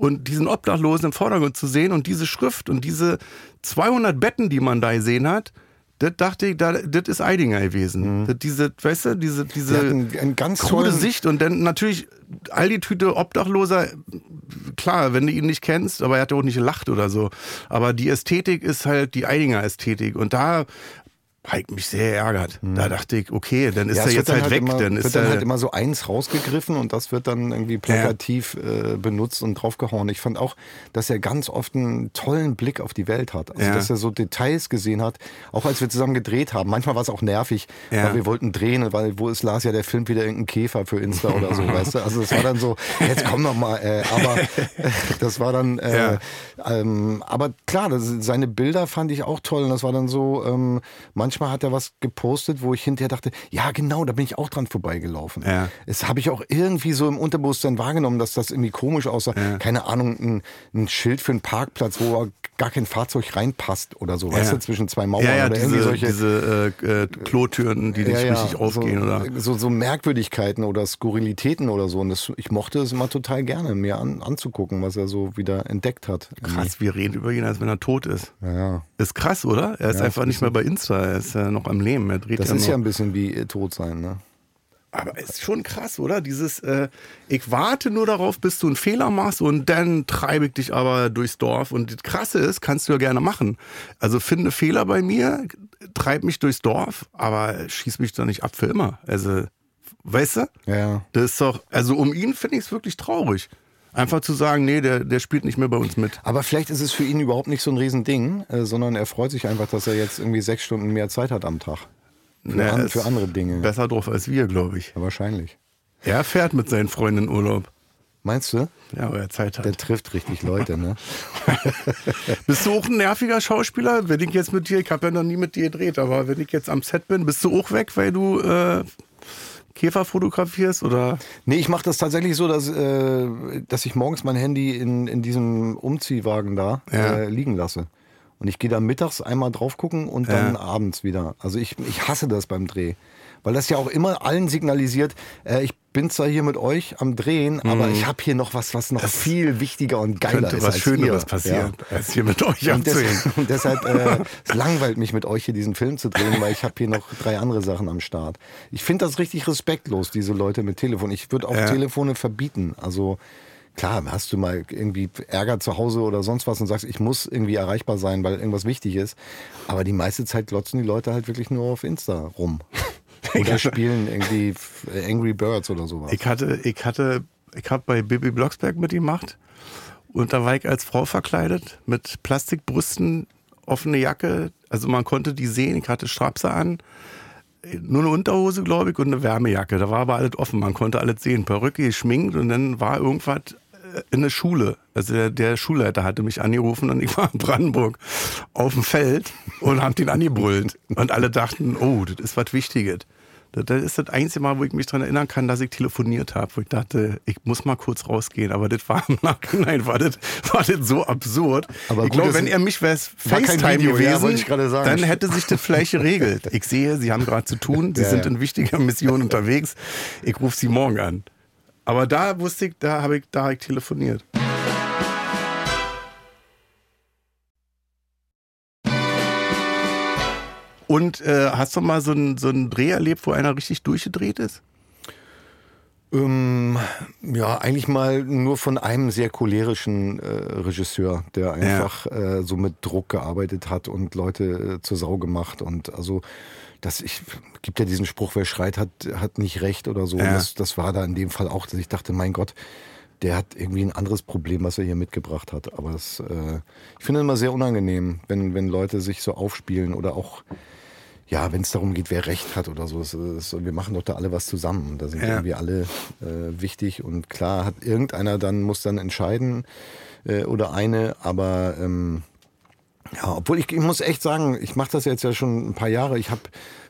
Speaker 2: und diesen Obdachlosen im Vordergrund zu sehen und diese Schrift und diese 200 Betten, die man da gesehen hat, das dachte ich, da- das ist Eidinger gewesen. Das, diese, weißt du, diese, diese
Speaker 3: einen, einen ganz
Speaker 2: krude Sicht und dann natürlich all die Tüte Obdachloser, klar, wenn du ihn nicht kennst, aber er hat ja auch nicht gelacht oder so. Aber die Ästhetik ist halt die Eidinger Ästhetik und da ich mich sehr ärgert. Da dachte ich, okay, dann ist
Speaker 3: Ja,
Speaker 2: er jetzt
Speaker 3: wird
Speaker 2: halt weg.
Speaker 3: Immer,
Speaker 2: dann
Speaker 3: wird
Speaker 2: ist
Speaker 3: dann
Speaker 2: er,
Speaker 3: halt immer so eins rausgegriffen und das wird dann irgendwie plakativ äh, benutzt und draufgehauen. Ich fand auch, dass er ganz oft einen tollen Blick auf die Welt hat. Also,
Speaker 2: Ja.
Speaker 3: dass er so Details gesehen hat, auch als wir zusammen gedreht haben. Manchmal war es auch nervig,
Speaker 2: Ja.
Speaker 3: weil wir wollten drehen, weil wo ist Lars ja, der filmt wieder irgendeinen Käfer für Insta oder so, weißt du? Also, es war dann so, jetzt komm noch mal, äh, aber das war dann, äh,
Speaker 2: Ja.
Speaker 3: ähm, aber klar, das, seine Bilder fand ich auch toll und das war dann so, ähm, manchmal hat er was gepostet, wo ich hinterher dachte, ja genau, da bin ich auch dran vorbeigelaufen.
Speaker 2: Ja.
Speaker 3: Das habe ich auch irgendwie so im Unterbewusstsein wahrgenommen, dass das irgendwie komisch aussah. Keine Ahnung, ein, ein Schild für einen Parkplatz, wo gar kein Fahrzeug reinpasst oder so, weißt
Speaker 2: Ja.
Speaker 3: du, zwischen zwei Mauern
Speaker 2: ja, ja,
Speaker 3: oder irgendwie
Speaker 2: diese,
Speaker 3: solche.
Speaker 2: diese äh, äh, Klotüren, die nicht richtig aufgehen.
Speaker 3: so,
Speaker 2: oder?
Speaker 3: So, so Merkwürdigkeiten oder Skurrilitäten oder so. Und das, ich mochte es immer total gerne, mir an, anzugucken, was er so wieder entdeckt hat.
Speaker 2: Krass, wir reden über ihn, als wenn er tot ist.
Speaker 3: Ja, ja.
Speaker 2: Ist krass, oder? Er ist
Speaker 3: Ja,
Speaker 2: einfach nicht mehr bei Insta, ist ja noch am Leben. Er dreht
Speaker 3: Das
Speaker 2: ja
Speaker 3: ist
Speaker 2: noch.
Speaker 3: ja ein bisschen wie äh, tot sein, ne?
Speaker 2: Aber ist schon krass, oder? Dieses, äh, ich warte nur darauf, bis du einen Fehler machst und dann treibe ich dich aber durchs Dorf. Und das Krasse ist, kannst du ja gerne machen. Also finde Fehler bei mir, treib mich durchs Dorf, aber schieß mich doch nicht ab für immer. Also, weißt du?
Speaker 3: Ja, ja.
Speaker 2: Das ist doch, also um ihn finde ich es wirklich traurig. Einfach zu sagen, nee, der, der spielt nicht mehr bei uns mit.
Speaker 3: Aber vielleicht ist es für ihn überhaupt nicht so ein Riesending, äh, sondern er freut sich einfach, dass er jetzt irgendwie sechs Stunden mehr Zeit hat am Tag. Für,
Speaker 2: Na,
Speaker 3: an, für andere Dinge.
Speaker 2: Besser drauf als wir, glaube ich.
Speaker 3: Ja, wahrscheinlich.
Speaker 2: Er fährt mit seinen Freunden in Urlaub.
Speaker 3: Meinst du?
Speaker 2: Ja, weil er Zeit hat.
Speaker 3: Der trifft richtig Leute, ne?
Speaker 2: Bist du auch ein nerviger Schauspieler? Wenn ich jetzt mit dir, ich habe ja noch nie mit dir gedreht, aber wenn ich jetzt am Set bin, bist du auch weg, weil du äh, Käfer fotografierst oder?
Speaker 3: Nee, ich mache das tatsächlich so, dass, äh, dass ich morgens mein Handy in, in diesem Umziehwagen da
Speaker 2: Ja.
Speaker 3: äh, liegen lasse. Und ich gehe da mittags einmal drauf gucken und dann
Speaker 2: Ja.
Speaker 3: abends wieder. Also ich, ich hasse das beim Dreh. Weil das ja auch immer allen signalisiert, äh, ich bin zwar hier mit euch am Drehen, aber ich habe hier noch was, was noch viel wichtiger und geiler
Speaker 2: Mhm. Könnte
Speaker 3: ist
Speaker 2: was
Speaker 3: als
Speaker 2: Schöneres passieren,
Speaker 3: Ja.
Speaker 2: als hier mit euch
Speaker 3: Und, des,
Speaker 2: abzuhängen.
Speaker 3: und deshalb, äh, es langweilt mich mit euch hier diesen Film zu drehen, weil ich habe hier noch drei andere Sachen am Start. Ich finde das richtig respektlos, diese Leute mit Telefon. Ich würde auch
Speaker 2: Ja.
Speaker 3: Telefone verbieten. Also klar, hast du mal irgendwie Ärger zu Hause oder sonst was und sagst, ich muss irgendwie erreichbar sein, weil irgendwas wichtig ist. Aber die meiste Zeit glotzen die Leute halt wirklich nur auf Insta rum. Oder spielen irgendwie Angry Birds oder sowas.
Speaker 2: Ich hatte, ich hatte, ich habe bei Bibi Blocksberg mitgemacht und da war ich als Frau verkleidet mit Plastikbrüsten, offene Jacke. Also man konnte die sehen. Ich hatte Strapse an, nur eine Unterhose, glaube ich, und eine Wärmejacke. Da war aber alles offen. Man konnte alles sehen. Perücke geschminkt und dann war irgendwas in eine Schule. Also der, der Schulleiter hatte mich angerufen und ich war in Brandenburg auf dem Feld und hab den angebrüllt. Und alle dachten, oh, das ist was Wichtiges. Das ist das einzige Mal, wo ich mich daran erinnern kann, dass ich telefoniert habe, wo ich dachte, ich muss mal kurz rausgehen. Aber das war im Nachhinein, war das, war das so absurd.
Speaker 3: Aber
Speaker 2: ich glaube, wenn er mich wäre FaceTime
Speaker 3: Video, ja,
Speaker 2: gewesen,
Speaker 3: sagen.
Speaker 2: dann hätte sich das vielleicht geregelt. Ich sehe, Sie haben gerade zu tun, Sie
Speaker 3: Ja,
Speaker 2: sind
Speaker 3: ja.
Speaker 2: in wichtiger Mission unterwegs. Ich rufe Sie morgen an. Aber da wusste ich, da habe ich, ich telefoniert. Und äh, hast du mal so einen so einen Dreh erlebt, wo einer richtig durchgedreht ist?
Speaker 3: Ähm, ja, eigentlich mal nur von einem sehr cholerischen äh, Regisseur, der einfach äh, so mit Druck gearbeitet hat und Leute äh, zur Sau gemacht und also das ich gibt ja diesen Spruch, wer schreit, hat hat nicht recht oder so.
Speaker 2: Ja.
Speaker 3: Das, das war da in dem Fall auch, dass ich dachte, mein Gott, der hat irgendwie ein anderes Problem, was er hier mitgebracht hat. Aber das, äh, ich finde es immer sehr unangenehm, wenn wenn Leute sich so aufspielen oder auch ja, wenn es darum geht, wer Recht hat oder so, das, das, wir machen doch da alle was zusammen. Da sind
Speaker 2: Ja.
Speaker 3: irgendwie alle äh, wichtig und klar hat irgendeiner dann muss dann entscheiden äh, oder eine, aber ähm, ja, obwohl ich, ich muss echt sagen, ich mache das jetzt ja schon ein paar Jahre. Ich habe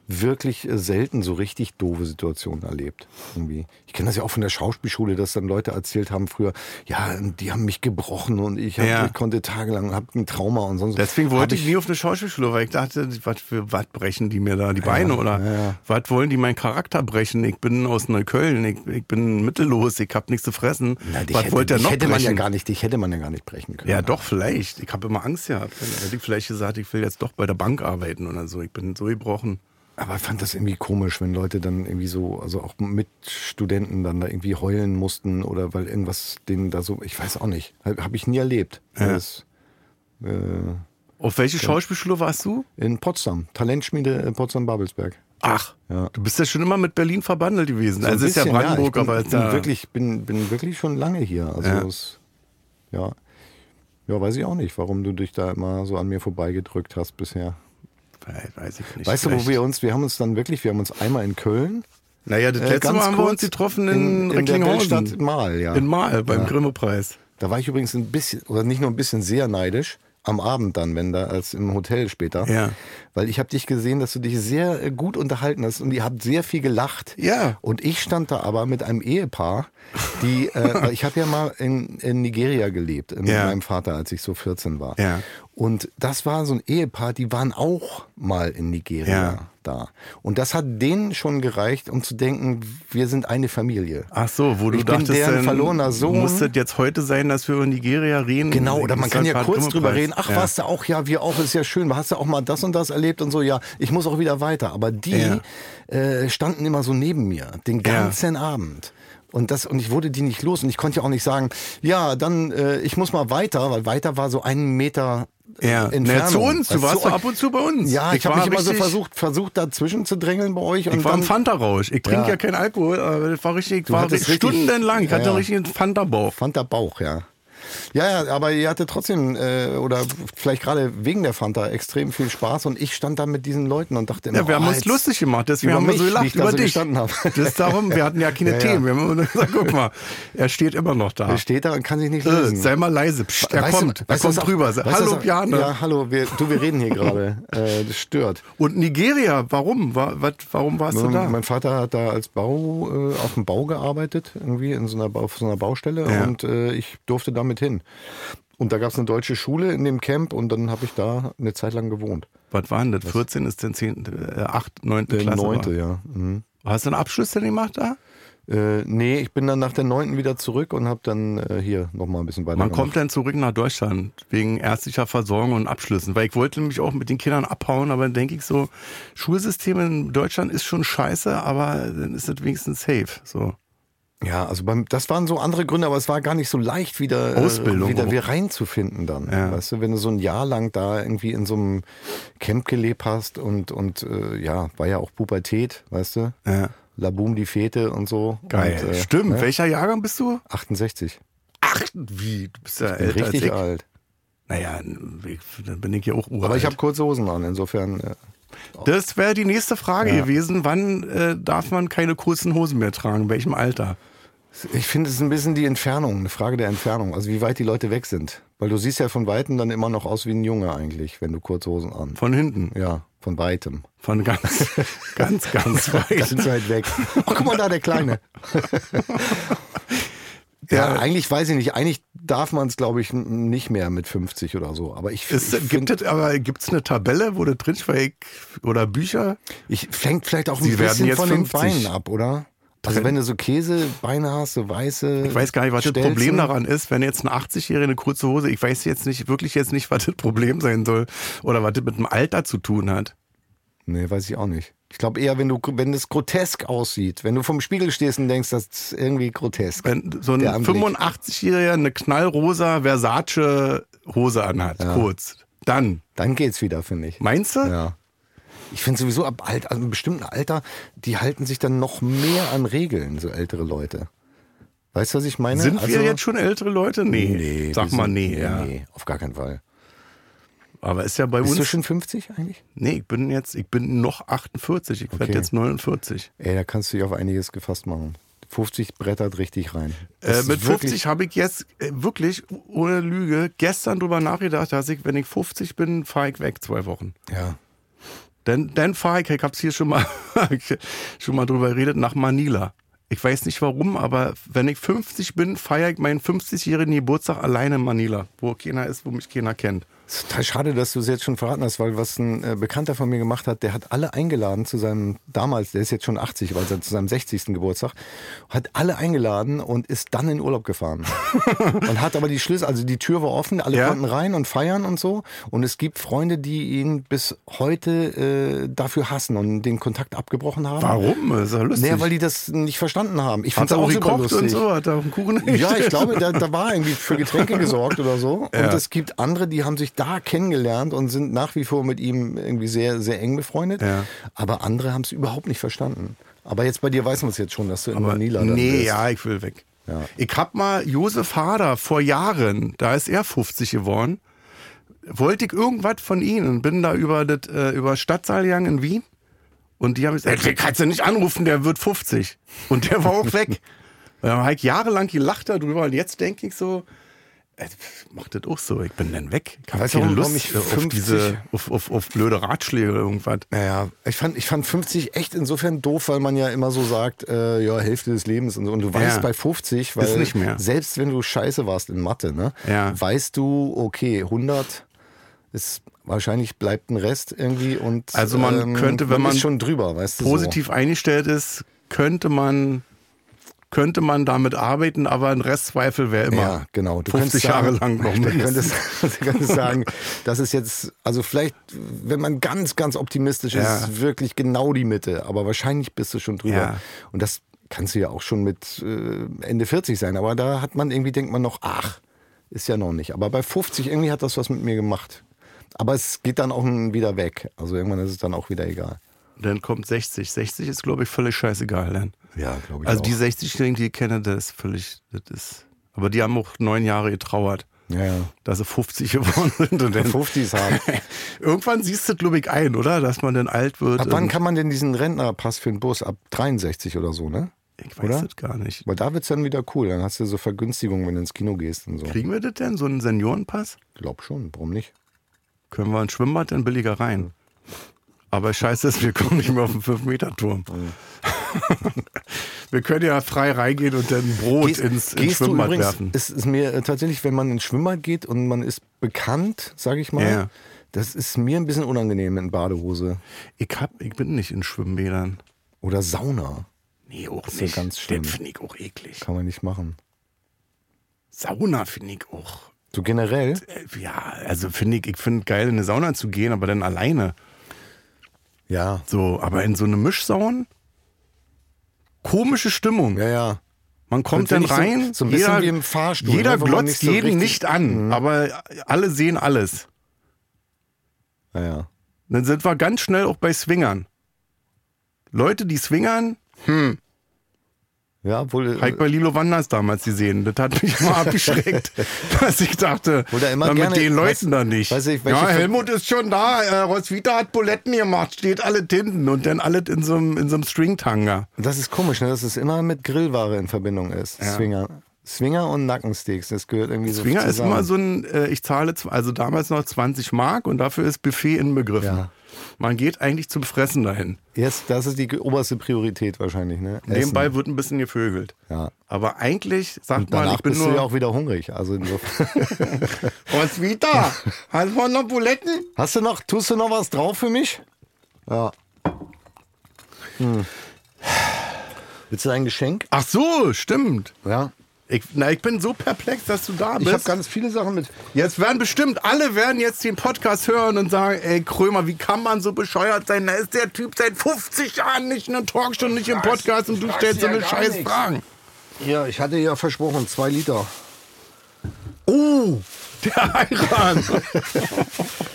Speaker 3: wirklich äh, selten so richtig doofe Situationen erlebt. Irgendwie. Ich kenne das ja auch von der Schauspielschule, dass dann Leute erzählt haben früher, ja, die haben mich gebrochen und ich, hab,
Speaker 2: Ja.
Speaker 3: ich konnte tagelang, hab ein Trauma und sonst.
Speaker 2: Deswegen wollte ich nie auf eine Schauspielschule, weil ich dachte, was für was brechen die mir da die Beine oder
Speaker 3: ja.
Speaker 2: was wollen die meinen Charakter brechen? Ich bin aus Neukölln, ich, ich bin mittellos, ich hab nichts zu fressen.
Speaker 3: Na,
Speaker 2: was
Speaker 3: hätte,
Speaker 2: wollt ihr
Speaker 3: dich
Speaker 2: noch
Speaker 3: hätte man ja
Speaker 2: brechen?
Speaker 3: gar nicht, dich hätte man ja gar nicht brechen können.
Speaker 2: ja, doch, vielleicht. Ich habe immer Angst gehabt. Hätte ich vielleicht gesagt, ich will jetzt doch bei der Bank arbeiten oder so. Ich bin so gebrochen.
Speaker 3: Aber ich fand das irgendwie komisch, wenn Leute dann irgendwie so, also auch Mitstudenten dann da irgendwie heulen mussten oder weil irgendwas denen da so, ich weiß auch nicht, habe hab ich nie erlebt.
Speaker 2: Ja.
Speaker 3: Das, äh,
Speaker 2: Auf welche Schauspielschule warst du?
Speaker 3: in Potsdam, Talentschmiede in Potsdam-Babelsberg.
Speaker 2: Ach,
Speaker 3: Ja.
Speaker 2: du bist ja schon immer mit Berlin verbandelt gewesen.
Speaker 3: So
Speaker 2: also es ist ja
Speaker 3: bisschen,
Speaker 2: Brandenburg,
Speaker 3: ich bin,
Speaker 2: aber
Speaker 3: bin
Speaker 2: da,
Speaker 3: wirklich, bin, bin wirklich schon lange hier. Also
Speaker 2: Ja.
Speaker 3: es, ja. ja, weiß ich auch nicht, warum du dich da immer so an mir vorbeigedrückt hast bisher.
Speaker 2: Weiß ich nicht.
Speaker 3: Weißt du, wo
Speaker 2: vielleicht.
Speaker 3: wir uns, wir haben uns dann wirklich, wir haben uns einmal in Köln,
Speaker 2: Naja, das
Speaker 3: äh,
Speaker 2: letzte Mal haben wir uns getroffen in,
Speaker 3: in, in der. Weltstadt Mal, ja.
Speaker 2: In Mal beim
Speaker 3: Ja.
Speaker 2: Grimme-Preis.
Speaker 3: Da war ich übrigens ein bisschen, oder nicht nur ein bisschen sehr neidisch, am Abend dann, wenn da, als im Hotel später.
Speaker 2: Ja.
Speaker 3: Weil ich habe dich gesehen, dass du dich sehr äh, gut unterhalten hast und ihr habt sehr viel gelacht.
Speaker 2: Ja.
Speaker 3: Und ich stand da aber mit einem Ehepaar, die, äh, ich habe ja mal in, in Nigeria gelebt, mit
Speaker 2: Ja.
Speaker 3: meinem Vater, als ich so 14 war.
Speaker 2: Ja.
Speaker 3: Und das war so ein Ehepaar, die waren auch mal in Nigeria
Speaker 2: Ja.
Speaker 3: Da. Und das hat denen schon gereicht, um zu denken, wir sind eine Familie.
Speaker 2: Ach so, wo du
Speaker 3: Ich bin
Speaker 2: dachtest,
Speaker 3: deren
Speaker 2: dann
Speaker 3: verlorener Sohn.
Speaker 2: muss das jetzt heute sein, dass wir über Nigeria reden?
Speaker 3: Genau, oder man kann ja kurz drüber reden. Ach,
Speaker 2: ja.
Speaker 3: warst du auch? Ja, wir auch, ist ja schön. Hast du auch mal das und das erlebt und so? Ja, ich muss auch wieder weiter. Aber die
Speaker 2: Ja.
Speaker 3: äh, standen immer so neben mir, den
Speaker 2: Ja.
Speaker 3: ganzen Abend. Und das und ich wurde die nicht los und ich konnte ja auch nicht sagen, ja, dann äh, ich muss mal weiter, weil weiter war so einen Meter
Speaker 2: Ja,
Speaker 3: Entfernung.
Speaker 2: naja, zu uns. Du warst doch ab und zu bei uns.
Speaker 3: Ja, ich, habe
Speaker 2: war
Speaker 3: mich immer so
Speaker 2: richtig-
Speaker 3: versucht, versucht dazwischen zu drängeln bei euch. Und
Speaker 2: Ich war im Fanta-Rausch. Ich trinke ja.
Speaker 3: Ja.
Speaker 2: keinen Alkohol, aber das war richtig, war richtig
Speaker 3: richtig-
Speaker 2: stundenlang. Ich
Speaker 3: Ja,
Speaker 2: hatte
Speaker 3: ja.
Speaker 2: einen Fanta-Bauch.
Speaker 3: Fand der Bauch, ja. Ja, ja, aber ihr hattet trotzdem, äh, oder vielleicht gerade wegen der Fanta, extrem viel Spaß und ich stand da mit diesen Leuten und dachte immer,
Speaker 2: Ja, wir haben
Speaker 3: oh,
Speaker 2: uns lustig gemacht, deswegen haben wir so gelacht über dich. Das ist darum, wir hatten ja keine
Speaker 3: Ja.
Speaker 2: Themen. Wir haben immer gesagt, guck mal, er steht immer noch da.
Speaker 3: Er steht da und kann sich nicht
Speaker 2: Äh,
Speaker 3: lösen.
Speaker 2: sei mal leise. Psst, er
Speaker 3: Weißt
Speaker 2: kommt, er kommt drüber. Hallo, Bjarne.
Speaker 3: Ja, hallo, wir, du, wir reden hier gerade. Äh, das stört.
Speaker 2: Und Nigeria, warum? War, wat, warum warst du da?
Speaker 3: Mein Vater hat da als Bau, äh, auf dem Bau gearbeitet, irgendwie in so einer, auf so einer Baustelle
Speaker 2: Ja.
Speaker 3: und äh, ich durfte damit hin. Und da gab es eine deutsche Schule in dem Camp und dann habe ich da eine Zeit lang gewohnt.
Speaker 2: Was war denn das? 14 ist denn 10., äh, 8., 9.
Speaker 3: Der
Speaker 2: Klasse.
Speaker 3: neunte,
Speaker 2: war.
Speaker 3: ja. Mhm.
Speaker 2: Hast du einen Abschluss denn gemacht da?
Speaker 3: Äh, nee, ich bin dann nach der neunten wieder zurück und habe dann äh, hier nochmal ein bisschen weiter
Speaker 2: Man
Speaker 3: gemacht.
Speaker 2: kommt dann zurück nach Deutschland wegen ärztlicher Versorgung und Abschlüssen. Weil ich wollte nämlich auch mit den Kindern abhauen, aber dann denke ich so, Schulsystem in Deutschland ist schon scheiße, aber dann ist es wenigstens safe. So.
Speaker 3: Ja, also beim, das waren so andere Gründe, aber es war gar nicht so leicht, wieder,
Speaker 2: Ausbildung
Speaker 3: äh, wieder,
Speaker 2: auch.
Speaker 3: wieder reinzufinden dann.
Speaker 2: Ja.
Speaker 3: Weißt du, wenn du so ein Jahr lang da irgendwie in so einem Camp gelebt hast und, und äh, ja, war ja auch Pubertät, weißt du?
Speaker 2: Ja.
Speaker 3: Laboom die Fete und so.
Speaker 2: Geil.
Speaker 3: Und, äh,
Speaker 2: Stimmt.
Speaker 3: Ne?
Speaker 2: Welcher Jahrgang bist du?
Speaker 3: 68.
Speaker 2: Ach, wie? Du bist ja
Speaker 3: Bin
Speaker 2: älter als
Speaker 3: richtig
Speaker 2: ich.
Speaker 3: alt.
Speaker 2: Naja, ich, dann bin ich ja auch uralt.
Speaker 3: Aber ich habe kurze Hosen an, insofern. Äh,
Speaker 2: Das wäre die nächste Frage
Speaker 3: Ja.
Speaker 2: gewesen. Wann äh, darf man keine kurzen Hosen mehr tragen? In welchem Alter?
Speaker 3: Ich finde es ist ein bisschen die Entfernung, eine Frage der Entfernung, also wie weit die Leute weg sind. Weil du siehst ja von Weitem dann immer noch aus wie ein Junge eigentlich, wenn du Kurzhosen an.
Speaker 2: Von hinten.
Speaker 3: Ja, von Weitem.
Speaker 2: Von ganz, ganz, ganz weit.
Speaker 3: Ganz weit weg. Ach, guck mal da, der Kleine. ja, eigentlich weiß ich nicht. Eigentlich darf man es, glaube ich, nicht mehr mit 50 oder so. Aber ich,
Speaker 2: Ist,
Speaker 3: ich
Speaker 2: gibt es aber gibt's eine Tabelle, wo das drin steht, oder Bücher?
Speaker 3: Ich fängt vielleicht auch ein
Speaker 2: Sie werden
Speaker 3: bisschen von
Speaker 2: 50.
Speaker 3: den Beinen ab, oder? Also wenn du so Käsebeine hast, so weiße.
Speaker 2: Ich weiß gar nicht, was das
Speaker 3: Stelzen.
Speaker 2: Problem daran ist, wenn jetzt ein 80-Jähriger eine kurze Hose, ich weiß jetzt nicht, wirklich jetzt nicht, was das Problem sein soll oder was das mit dem Alter zu tun hat.
Speaker 3: Nee, weiß ich auch nicht. Ich glaube eher, wenn du, wenn es grotesk aussieht, wenn du vom Spiegel stehst und denkst, das ist irgendwie grotesk.
Speaker 2: Wenn so ein
Speaker 3: Der Anblick.
Speaker 2: 85-Jähriger eine knallrosa Versace Hose anhat, kurz, dann,
Speaker 3: Dann geht's wieder, finde ich.
Speaker 2: meinst du?
Speaker 3: Ja. Ich finde sowieso ab alt, also einem bestimmten Alter, die halten sich dann noch mehr an Regeln, so ältere Leute. Weißt du, was ich meine?
Speaker 2: Sind wir
Speaker 3: Also-
Speaker 2: jetzt schon ältere Leute? Nee.
Speaker 3: Nee,
Speaker 2: Sag
Speaker 3: wir
Speaker 2: mal
Speaker 3: sind-
Speaker 2: nee, ja.
Speaker 3: Nee, auf gar keinen Fall.
Speaker 2: Aber ist ja bei
Speaker 3: Bist
Speaker 2: uns.
Speaker 3: du schon 50 eigentlich?
Speaker 2: nee, ich bin jetzt, ich bin noch 48, ich werde
Speaker 3: Okay.
Speaker 2: jetzt 49.
Speaker 3: Ey, da kannst du dich auf einiges gefasst machen. 50 brettert richtig rein.
Speaker 2: Äh, mit
Speaker 3: wirklich-
Speaker 2: 50 habe ich jetzt äh, wirklich, ohne Lüge, gestern drüber nachgedacht, dass ich, wenn ich 50 bin, fahre ich weg zwei Wochen.
Speaker 3: Ja.
Speaker 2: Dann, fahre ich, ich hab's hier schon mal, schon mal drüber geredet, nach Manila. Ich weiß nicht warum, aber wenn ich 50 bin, feiere ich meinen 50-jährigen Geburtstag alleine in Manila, wo keiner ist, wo mich keiner kennt.
Speaker 3: Ist total schade, dass du es jetzt schon verraten hast, weil was ein äh, Bekannter von mir gemacht hat, der hat alle eingeladen zu seinem, damals, der ist jetzt schon 80, weil zu seinem 60. Geburtstag, hat alle eingeladen und ist dann in Urlaub gefahren. und hat aber die Schlüssel, also die Tür war offen, alle
Speaker 2: Ja.
Speaker 3: konnten rein und feiern und so. Und es gibt Freunde, die ihn bis heute äh, dafür hassen und den Kontakt abgebrochen haben.
Speaker 2: Warum? Das ist ja lustig.
Speaker 3: Naja, weil die das nicht verstanden haben. Ich
Speaker 2: er
Speaker 3: es
Speaker 2: auch
Speaker 3: super
Speaker 2: gekocht und
Speaker 3: lustig.
Speaker 2: so, hat er einen Kuchen
Speaker 3: Ja, ich glaube, da, da war irgendwie für Getränke gesorgt oder so.
Speaker 2: Ja.
Speaker 3: Und es gibt andere, die haben sich da kennengelernt und sind nach wie vor mit ihm irgendwie sehr, sehr eng befreundet.
Speaker 2: Ja.
Speaker 3: Aber andere haben es überhaupt nicht verstanden. Aber jetzt bei dir weiß man es jetzt schon, dass du in
Speaker 2: Aber
Speaker 3: Manila dann
Speaker 2: Nee,
Speaker 3: bist.
Speaker 2: ja, ich will weg.
Speaker 3: Ja.
Speaker 2: Ich hab mal Josef Hader vor Jahren, da ist er 50 geworden, wollte ich irgendwas von ihnen und bin da über das äh, über Stadtsaal gegangen in Wien und die haben gesagt, den kannst du nicht anrufen, der wird 50 und der war auch weg. Da habe ich jahrelang gelacht darüber und jetzt denke ich so, äh, mach das auch so, ich bin dann weg. Ich habe keine
Speaker 3: warum
Speaker 2: Lust
Speaker 3: ich
Speaker 2: auf
Speaker 3: 50
Speaker 2: diese auf, auf, auf blöde Ratschläge oder irgendwas.
Speaker 3: Naja, ich fand, ich fand 50 echt insofern doof, weil man ja immer so sagt, äh, ja, Hälfte des Lebens und so. Und du weißt
Speaker 2: Ja.
Speaker 3: bei 50, weil
Speaker 2: Ist nicht mehr.
Speaker 3: selbst wenn du scheiße warst in Mathe, ne,
Speaker 2: Ja.
Speaker 3: weißt du, okay, 100 ist wahrscheinlich bleibt ein Rest irgendwie und
Speaker 2: Also man könnte, wenn man
Speaker 3: ist schon drüber, weißt du,
Speaker 2: positiv eingestellt ist, könnte man könnte man damit arbeiten, aber ein Restzweifel wäre immer
Speaker 3: Ja, genau. Du
Speaker 2: 50
Speaker 3: könntest
Speaker 2: Jahre
Speaker 3: sagen,
Speaker 2: lang noch
Speaker 3: Du könntest, du könntest sagen, das ist jetzt, also vielleicht, wenn man ganz, ganz optimistisch ist,
Speaker 2: Ja.
Speaker 3: ist wirklich genau die Mitte, aber wahrscheinlich bist du schon drüber.
Speaker 2: Ja.
Speaker 3: Und das kannst du ja auch schon mit äh, Ende 40 sein, aber da hat man irgendwie, denkt man noch, ach, ist ja noch nicht. Aber bei 50 irgendwie hat das was mit mir gemacht. Aber es geht dann auch wieder weg. Also irgendwann ist es dann auch wieder egal.
Speaker 2: Dann kommt 60. 60 ist, glaube ich, völlig scheißegal dann.
Speaker 3: Ja, glaube ich.
Speaker 2: Also
Speaker 3: auch.
Speaker 2: die 60-Jährigen, die ich kenne, das ist völlig, das ist. Aber die haben auch neun Jahre getrauert,
Speaker 3: ja, ja.
Speaker 2: dass sie 50 geworden sind. Und dann,
Speaker 3: 50s haben.
Speaker 2: irgendwann siehst du, glaube ich, ein, oder? Dass man dann alt wird.
Speaker 3: Ab wann kann man denn diesen Rentnerpass für den Bus? Ab 63 oder so, ne?
Speaker 2: ich weiß
Speaker 3: oder?
Speaker 2: das gar nicht.
Speaker 3: Weil da wird's dann wieder cool. Dann hast du so Vergünstigungen, wenn du ins Kino gehst und so.
Speaker 2: Kriegen wir das denn, so einen Seniorenpass?
Speaker 3: Glaub schon, warum nicht?
Speaker 2: Können wir ein Schwimmbad dann billiger rein? Aber scheiße ist, wir kommen nicht mehr auf den 5-Meter-Turm. wir können ja frei reingehen und dann Brot
Speaker 3: Gehst,
Speaker 2: ins, ins
Speaker 3: gehst du
Speaker 2: Schwimmbad
Speaker 3: übrigens,
Speaker 2: werfen.
Speaker 3: es ist mir äh, tatsächlich, wenn man ins Schwimmbad geht und man ist bekannt, sage ich mal,
Speaker 2: Ja.
Speaker 3: das ist mir ein bisschen unangenehm in Badehose.
Speaker 2: Ich, hab, ich bin nicht in Schwimmbädern.
Speaker 3: Oder Sauna.
Speaker 2: Nee, auch
Speaker 3: ist ja
Speaker 2: nicht.
Speaker 3: ganz schlimm.
Speaker 2: Das finde ich auch eklig.
Speaker 3: Kann man nicht machen.
Speaker 2: Sauna finde ich auch.
Speaker 3: So generell?
Speaker 2: Äh, Ja, also finde ich, ich finde geil, in eine Sauna zu gehen, aber dann alleine.
Speaker 3: Ja.
Speaker 2: So, aber in so eine Mischsauna? Komische Stimmung.
Speaker 3: Ja, ja.
Speaker 2: Man kommt dann
Speaker 3: so-
Speaker 2: rein,
Speaker 3: so bisschen
Speaker 2: jeder,
Speaker 3: Fahrstuhl,
Speaker 2: jeder
Speaker 3: ne,
Speaker 2: glotzt
Speaker 3: nicht so
Speaker 2: jeden
Speaker 3: Mhm.
Speaker 2: nicht an, aber alle sehen alles.
Speaker 3: Ja, ja.
Speaker 2: Dann sind wir ganz schnell auch bei Swingern. Leute, die swingern, hm.
Speaker 3: Ja, obwohl.
Speaker 2: Ich bei Lilo Wanders damals gesehen. Das hat mich immer abgeschreckt, dass ich dachte,
Speaker 3: Wo der immer
Speaker 2: na, mit
Speaker 3: gerne-
Speaker 2: den Leuten
Speaker 3: weiß-
Speaker 2: da nicht.
Speaker 3: weiß ich,
Speaker 2: ja, Helmut ist schon da. Äh, Roswitha hat Buletten gemacht, steht alle Tinten und dann alles in so einem in so Stringtanga.
Speaker 3: Das ist komisch, ne? dass es immer mit Grillware in Verbindung ist. Swinger. Swinger und Nackensteaks, das gehört irgendwie so
Speaker 2: Swinger ist
Speaker 3: zusammen.
Speaker 2: immer so ein, äh, ich zahle also damals noch 20 Mark und dafür ist Buffet inbegriffen.
Speaker 3: Ja.
Speaker 2: Man geht eigentlich zum Fressen dahin.
Speaker 3: Jetzt, das ist die oberste Priorität wahrscheinlich, ne?
Speaker 2: Nebenbei wird ein bisschen gevögelt.
Speaker 3: Ja.
Speaker 2: Aber eigentlich sagt
Speaker 3: Und
Speaker 2: man, ich bin
Speaker 3: bist du ja
Speaker 2: nur
Speaker 3: auch wieder hungrig. Also insofern.
Speaker 2: Roswitha, hast du noch Buletten?
Speaker 3: Hast du noch, tust du noch was drauf für mich? Ja. Hm. Willst du ein Geschenk?
Speaker 2: Ach so, stimmt.
Speaker 3: Ja.
Speaker 2: Ich, na, ich bin so perplex, dass du da
Speaker 3: Ich habe
Speaker 2: bist.
Speaker 3: ganz viele Sachen mit.
Speaker 2: Jetzt werden bestimmt, alle werden jetzt den Podcast hören und sagen, ey Krömer, wie kann man so bescheuert sein? Da ist der Typ seit 50 Jahren nicht in einer Talkstunde, nicht im Podcast und du stellst so
Speaker 3: ja
Speaker 2: eine
Speaker 3: gar
Speaker 2: scheiß
Speaker 3: nichts.
Speaker 2: Fragen.
Speaker 3: Ja, ich hatte ja versprochen, zwei Liter.
Speaker 2: Oh, der Ayran.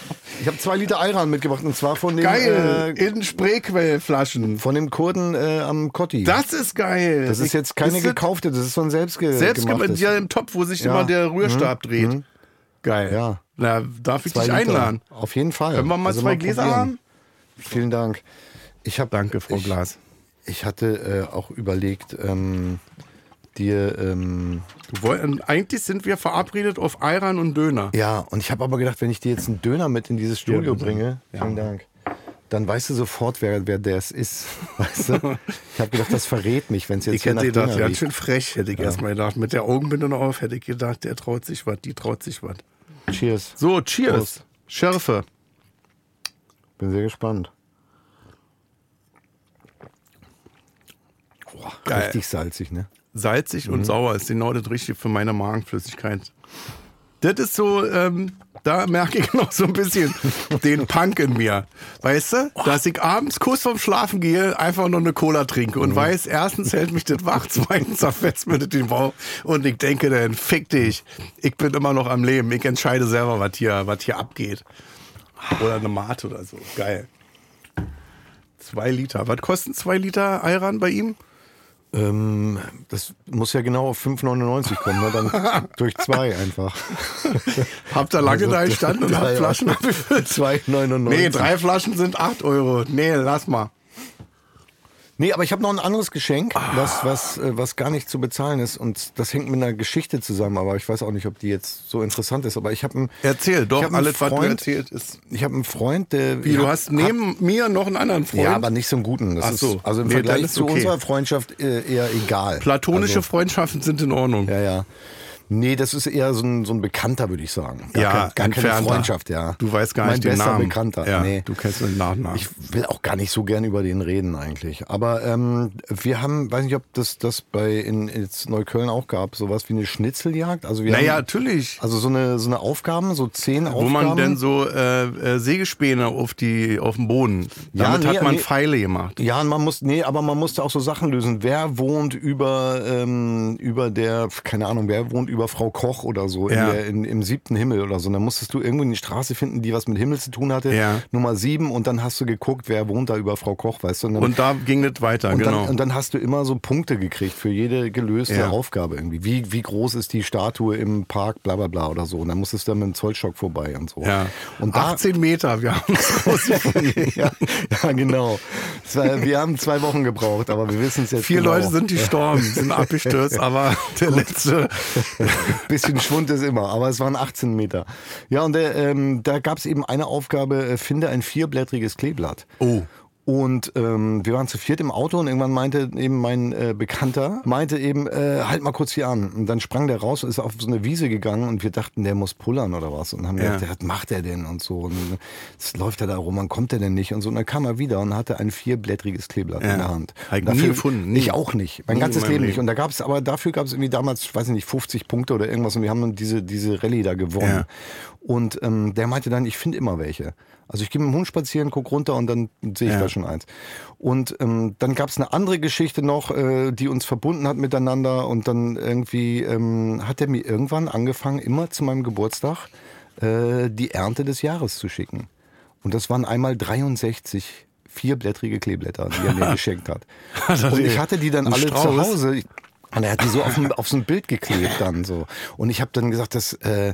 Speaker 3: Ich habe zwei Liter Ayran mitgebracht und zwar von dem,
Speaker 2: Geil.
Speaker 3: Äh,
Speaker 2: in Spreequellflaschen.
Speaker 3: von dem Kurden äh, am Kotti.
Speaker 2: Das ist geil.
Speaker 3: Das ist jetzt keine
Speaker 2: Ist
Speaker 3: gekaufte, das ist so ein selbstge
Speaker 2: Selbst gemacht,
Speaker 3: gemachtes.
Speaker 2: ja, im Topf, wo sich
Speaker 3: Ja.
Speaker 2: immer der Rührstab dreht. Geil.
Speaker 3: Ja.
Speaker 2: Na, darf ich
Speaker 3: Zwei
Speaker 2: dich
Speaker 3: Liter.
Speaker 2: einladen?
Speaker 3: Auf jeden Fall.
Speaker 2: Können wir mal
Speaker 3: Also
Speaker 2: zwei Gläser
Speaker 3: probieren.
Speaker 2: haben?
Speaker 3: Vielen Dank. Ich hab,
Speaker 2: Danke, Frau
Speaker 3: ich,
Speaker 2: Glas.
Speaker 3: Ich hatte äh, auch überlegt, ähm, dir, ähm,
Speaker 2: Du woll- eigentlich sind wir verabredet auf Ayran und Döner.
Speaker 3: ja, und ich habe aber gedacht, wenn ich dir jetzt einen Döner mit in dieses Studio
Speaker 2: bitte.
Speaker 3: bringe, vielen Dank, dann weißt du sofort, wer, wer das ist. Weißt du? Ich habe gedacht, das verrät mich, wenn es jetzt
Speaker 2: Ich hätte gedacht,
Speaker 3: Döner
Speaker 2: ganz schön frech, hätte ich erstmal gedacht. Mit der Augenbinde noch auf, hätte ich gedacht, der traut sich was, die traut sich was.
Speaker 3: Cheers.
Speaker 2: So, cheers.
Speaker 3: Prost.
Speaker 2: Schärfe.
Speaker 3: Bin sehr gespannt.
Speaker 2: Geil.
Speaker 3: Richtig salzig, ne?
Speaker 2: Salzig
Speaker 3: Mhm.
Speaker 2: und sauer ist genau das Richtige für meine Magenflüssigkeit. Das ist so, ähm, da merke ich noch so ein bisschen den Punk in mir. Weißt du, dass ich abends kurz vorm Schlafen gehe, einfach nur eine Cola trinke
Speaker 3: Mhm.
Speaker 2: und weiß, erstens hält mich das wach, zweitens zerfetzt mir das den Bauch und ich denke dann, fick dich, ich bin immer noch am Leben, ich entscheide selber, was hier, was hier abgeht. Oder eine Mate oder so. Geil. Zwei Liter. Was kosten zwei Liter Ayran bei ihm?
Speaker 3: Ähm, das muss ja genau auf 5,99 kommen, ne? dann durch zwei einfach.
Speaker 2: Habt ihr lange
Speaker 3: Also,
Speaker 2: da gestanden und habt Flaschen abgefüllt?
Speaker 3: 2,99.
Speaker 2: Nee, drei Flaschen sind 8 Euro. Nee, lass mal.
Speaker 3: Nee, aber ich habe noch ein anderes Geschenk, was, was, äh, was gar nicht zu bezahlen ist. Und das hängt mit einer Geschichte zusammen, aber ich weiß auch nicht, ob die jetzt so interessant ist. Aber ich habe einen,
Speaker 2: Erzähl doch,
Speaker 3: hab
Speaker 2: alles, was du
Speaker 3: Freund-
Speaker 2: erzählt ist.
Speaker 3: ich hab einen Freund, der.
Speaker 2: Wie, du
Speaker 3: hab-
Speaker 2: hast neben mir noch einen anderen Freund?
Speaker 3: Ja, aber nicht so einen guten. Das
Speaker 2: Ach so.
Speaker 3: ist also im
Speaker 2: Nee,
Speaker 3: Vergleich zu
Speaker 2: okay.
Speaker 3: unserer Freundschaft äh, eher egal.
Speaker 2: Platonische
Speaker 3: Also,
Speaker 2: Freundschaften sind in Ordnung.
Speaker 3: ja, ja. Nee, das ist eher so ein, so ein Bekannter, würde ich sagen. Gar,
Speaker 2: Ja,
Speaker 3: kein, gar keine
Speaker 2: entfernter.
Speaker 3: Freundschaft, ja.
Speaker 2: Du weißt gar
Speaker 3: mein
Speaker 2: nicht den
Speaker 3: bester
Speaker 2: Namen.
Speaker 3: Bekannter.
Speaker 2: Ja,
Speaker 3: nee.
Speaker 2: du kennst den Nachnamen.
Speaker 3: Ich will auch gar nicht so gern über den reden eigentlich. Aber ähm, wir haben, weiß nicht, ob das das bei in, jetzt Neukölln auch gab, sowas wie eine Schnitzeljagd. Also wir
Speaker 2: naja,
Speaker 3: haben,
Speaker 2: natürlich.
Speaker 3: also so eine so eine Aufgaben, so zehn
Speaker 2: Wo
Speaker 3: Aufgaben.
Speaker 2: man denn so äh, äh, Sägespäne auf, die, auf dem Boden.
Speaker 3: Ja,
Speaker 2: Damit
Speaker 3: nee,
Speaker 2: hat man
Speaker 3: nee.
Speaker 2: Pfeile gemacht.
Speaker 3: ja, man muss, nee, aber man musste auch so Sachen lösen. Wer wohnt über, ähm, über der, keine Ahnung, wer wohnt über Frau Koch oder so
Speaker 2: Ja.
Speaker 3: in der, in, im siebten Himmel oder so. Und dann musstest du irgendwo eine Straße finden, die was mit Himmel zu tun hatte.
Speaker 2: Ja.
Speaker 3: Nummer sieben und dann hast du geguckt, wer wohnt da über Frau Koch, weißt du. Und dann,
Speaker 2: Und da ging das weiter,
Speaker 3: Und,
Speaker 2: genau.
Speaker 3: dann, und dann hast du immer so Punkte gekriegt für jede gelöste
Speaker 2: Ja.
Speaker 3: Aufgabe irgendwie. Wie, wie groß ist die Statue im Park, bla bla bla oder so. Und dann musstest du dann mit dem Zollstock vorbei und so.
Speaker 2: ja.
Speaker 3: Und da,
Speaker 2: 18 Meter, wir haben
Speaker 3: ja, ja, genau. Wir haben zwei Wochen gebraucht, aber wir wissen es jetzt
Speaker 2: Vier
Speaker 3: genau.
Speaker 2: Leute sind gestorben, sind abgestürzt, aber der letzte.
Speaker 3: Bisschen Schwund ist immer, aber es waren 18 Meter. Ja, und der, ähm, da gab es eben eine Aufgabe, äh, finde ein vierblättriges Kleeblatt.
Speaker 2: Oh.
Speaker 3: Und ähm, wir waren zu viert im Auto und irgendwann meinte eben mein äh, Bekannter, meinte eben, äh, halt mal kurz hier an. Und dann sprang der raus und ist auf so eine Wiese gegangen und wir dachten, der muss pullern oder was. Und haben
Speaker 2: Ja.
Speaker 3: gedacht, was macht er denn und so. Und jetzt läuft er da rum, wann kommt er denn nicht? Und so. Und dann kam er wieder und hatte ein vierblättriges Kleeblatt
Speaker 2: Ja.
Speaker 3: in der Hand.
Speaker 2: Ich
Speaker 3: Dafür-
Speaker 2: nie gefunden, nie.
Speaker 3: Ich auch nicht. Mein
Speaker 2: Nie
Speaker 3: ganzes
Speaker 2: meinem
Speaker 3: Leben nicht.
Speaker 2: Leben.
Speaker 3: Und da gab es, aber dafür gab es irgendwie damals, ich weiß nicht, 50 Punkte oder irgendwas und wir haben dann diese, diese Rallye da gewonnen.
Speaker 2: Ja.
Speaker 3: Und ähm, der meinte dann, ich finde immer welche. Also ich gehe mit dem Hund spazieren, guck runter und dann sehe ich
Speaker 2: Ja.
Speaker 3: da schon eins. Und ähm, dann gab es eine andere Geschichte noch, äh, die uns verbunden hat miteinander. Und dann irgendwie ähm, hat er mir irgendwann angefangen, immer zu meinem Geburtstag äh, die Ernte des Jahres zu schicken. Und das waren einmal 63 vierblättrige Kleeblätter, die er mir geschenkt hat. Und ich hatte die dann alle zu
Speaker 2: Strauß.
Speaker 3: Hause. Und er hat die so auf, ein- auf so ein Bild geklebt dann so. Und ich habe dann gesagt, dass äh,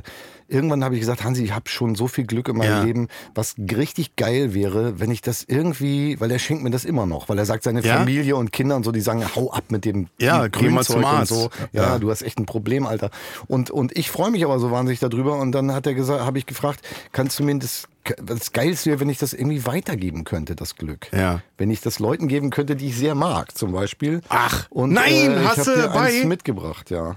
Speaker 3: irgendwann habe ich gesagt, Hansi, ich habe schon so viel Glück in meinem
Speaker 2: Ja.
Speaker 3: Leben, was richtig geil wäre, wenn ich das irgendwie, weil er schenkt mir das immer noch, weil er sagt, seine
Speaker 2: Ja?
Speaker 3: Familie und Kinder und so, die sagen, hau ab mit dem
Speaker 2: Ja,
Speaker 3: Grünzeug und so. Ja,
Speaker 2: Ja.
Speaker 3: du hast echt ein Problem, Alter. Und, und ich freue mich aber so wahnsinnig darüber. Und dann hat er gesagt, habe ich gefragt, kannst du mir das, das Geilste wäre, wenn ich das irgendwie weitergeben könnte, das Glück.
Speaker 2: Ja.
Speaker 3: Wenn ich das Leuten geben könnte, die ich sehr mag, zum Beispiel.
Speaker 2: Ach,
Speaker 3: und,
Speaker 2: nein,
Speaker 3: äh, ich
Speaker 2: hast du bei?
Speaker 3: mitgebracht, ja.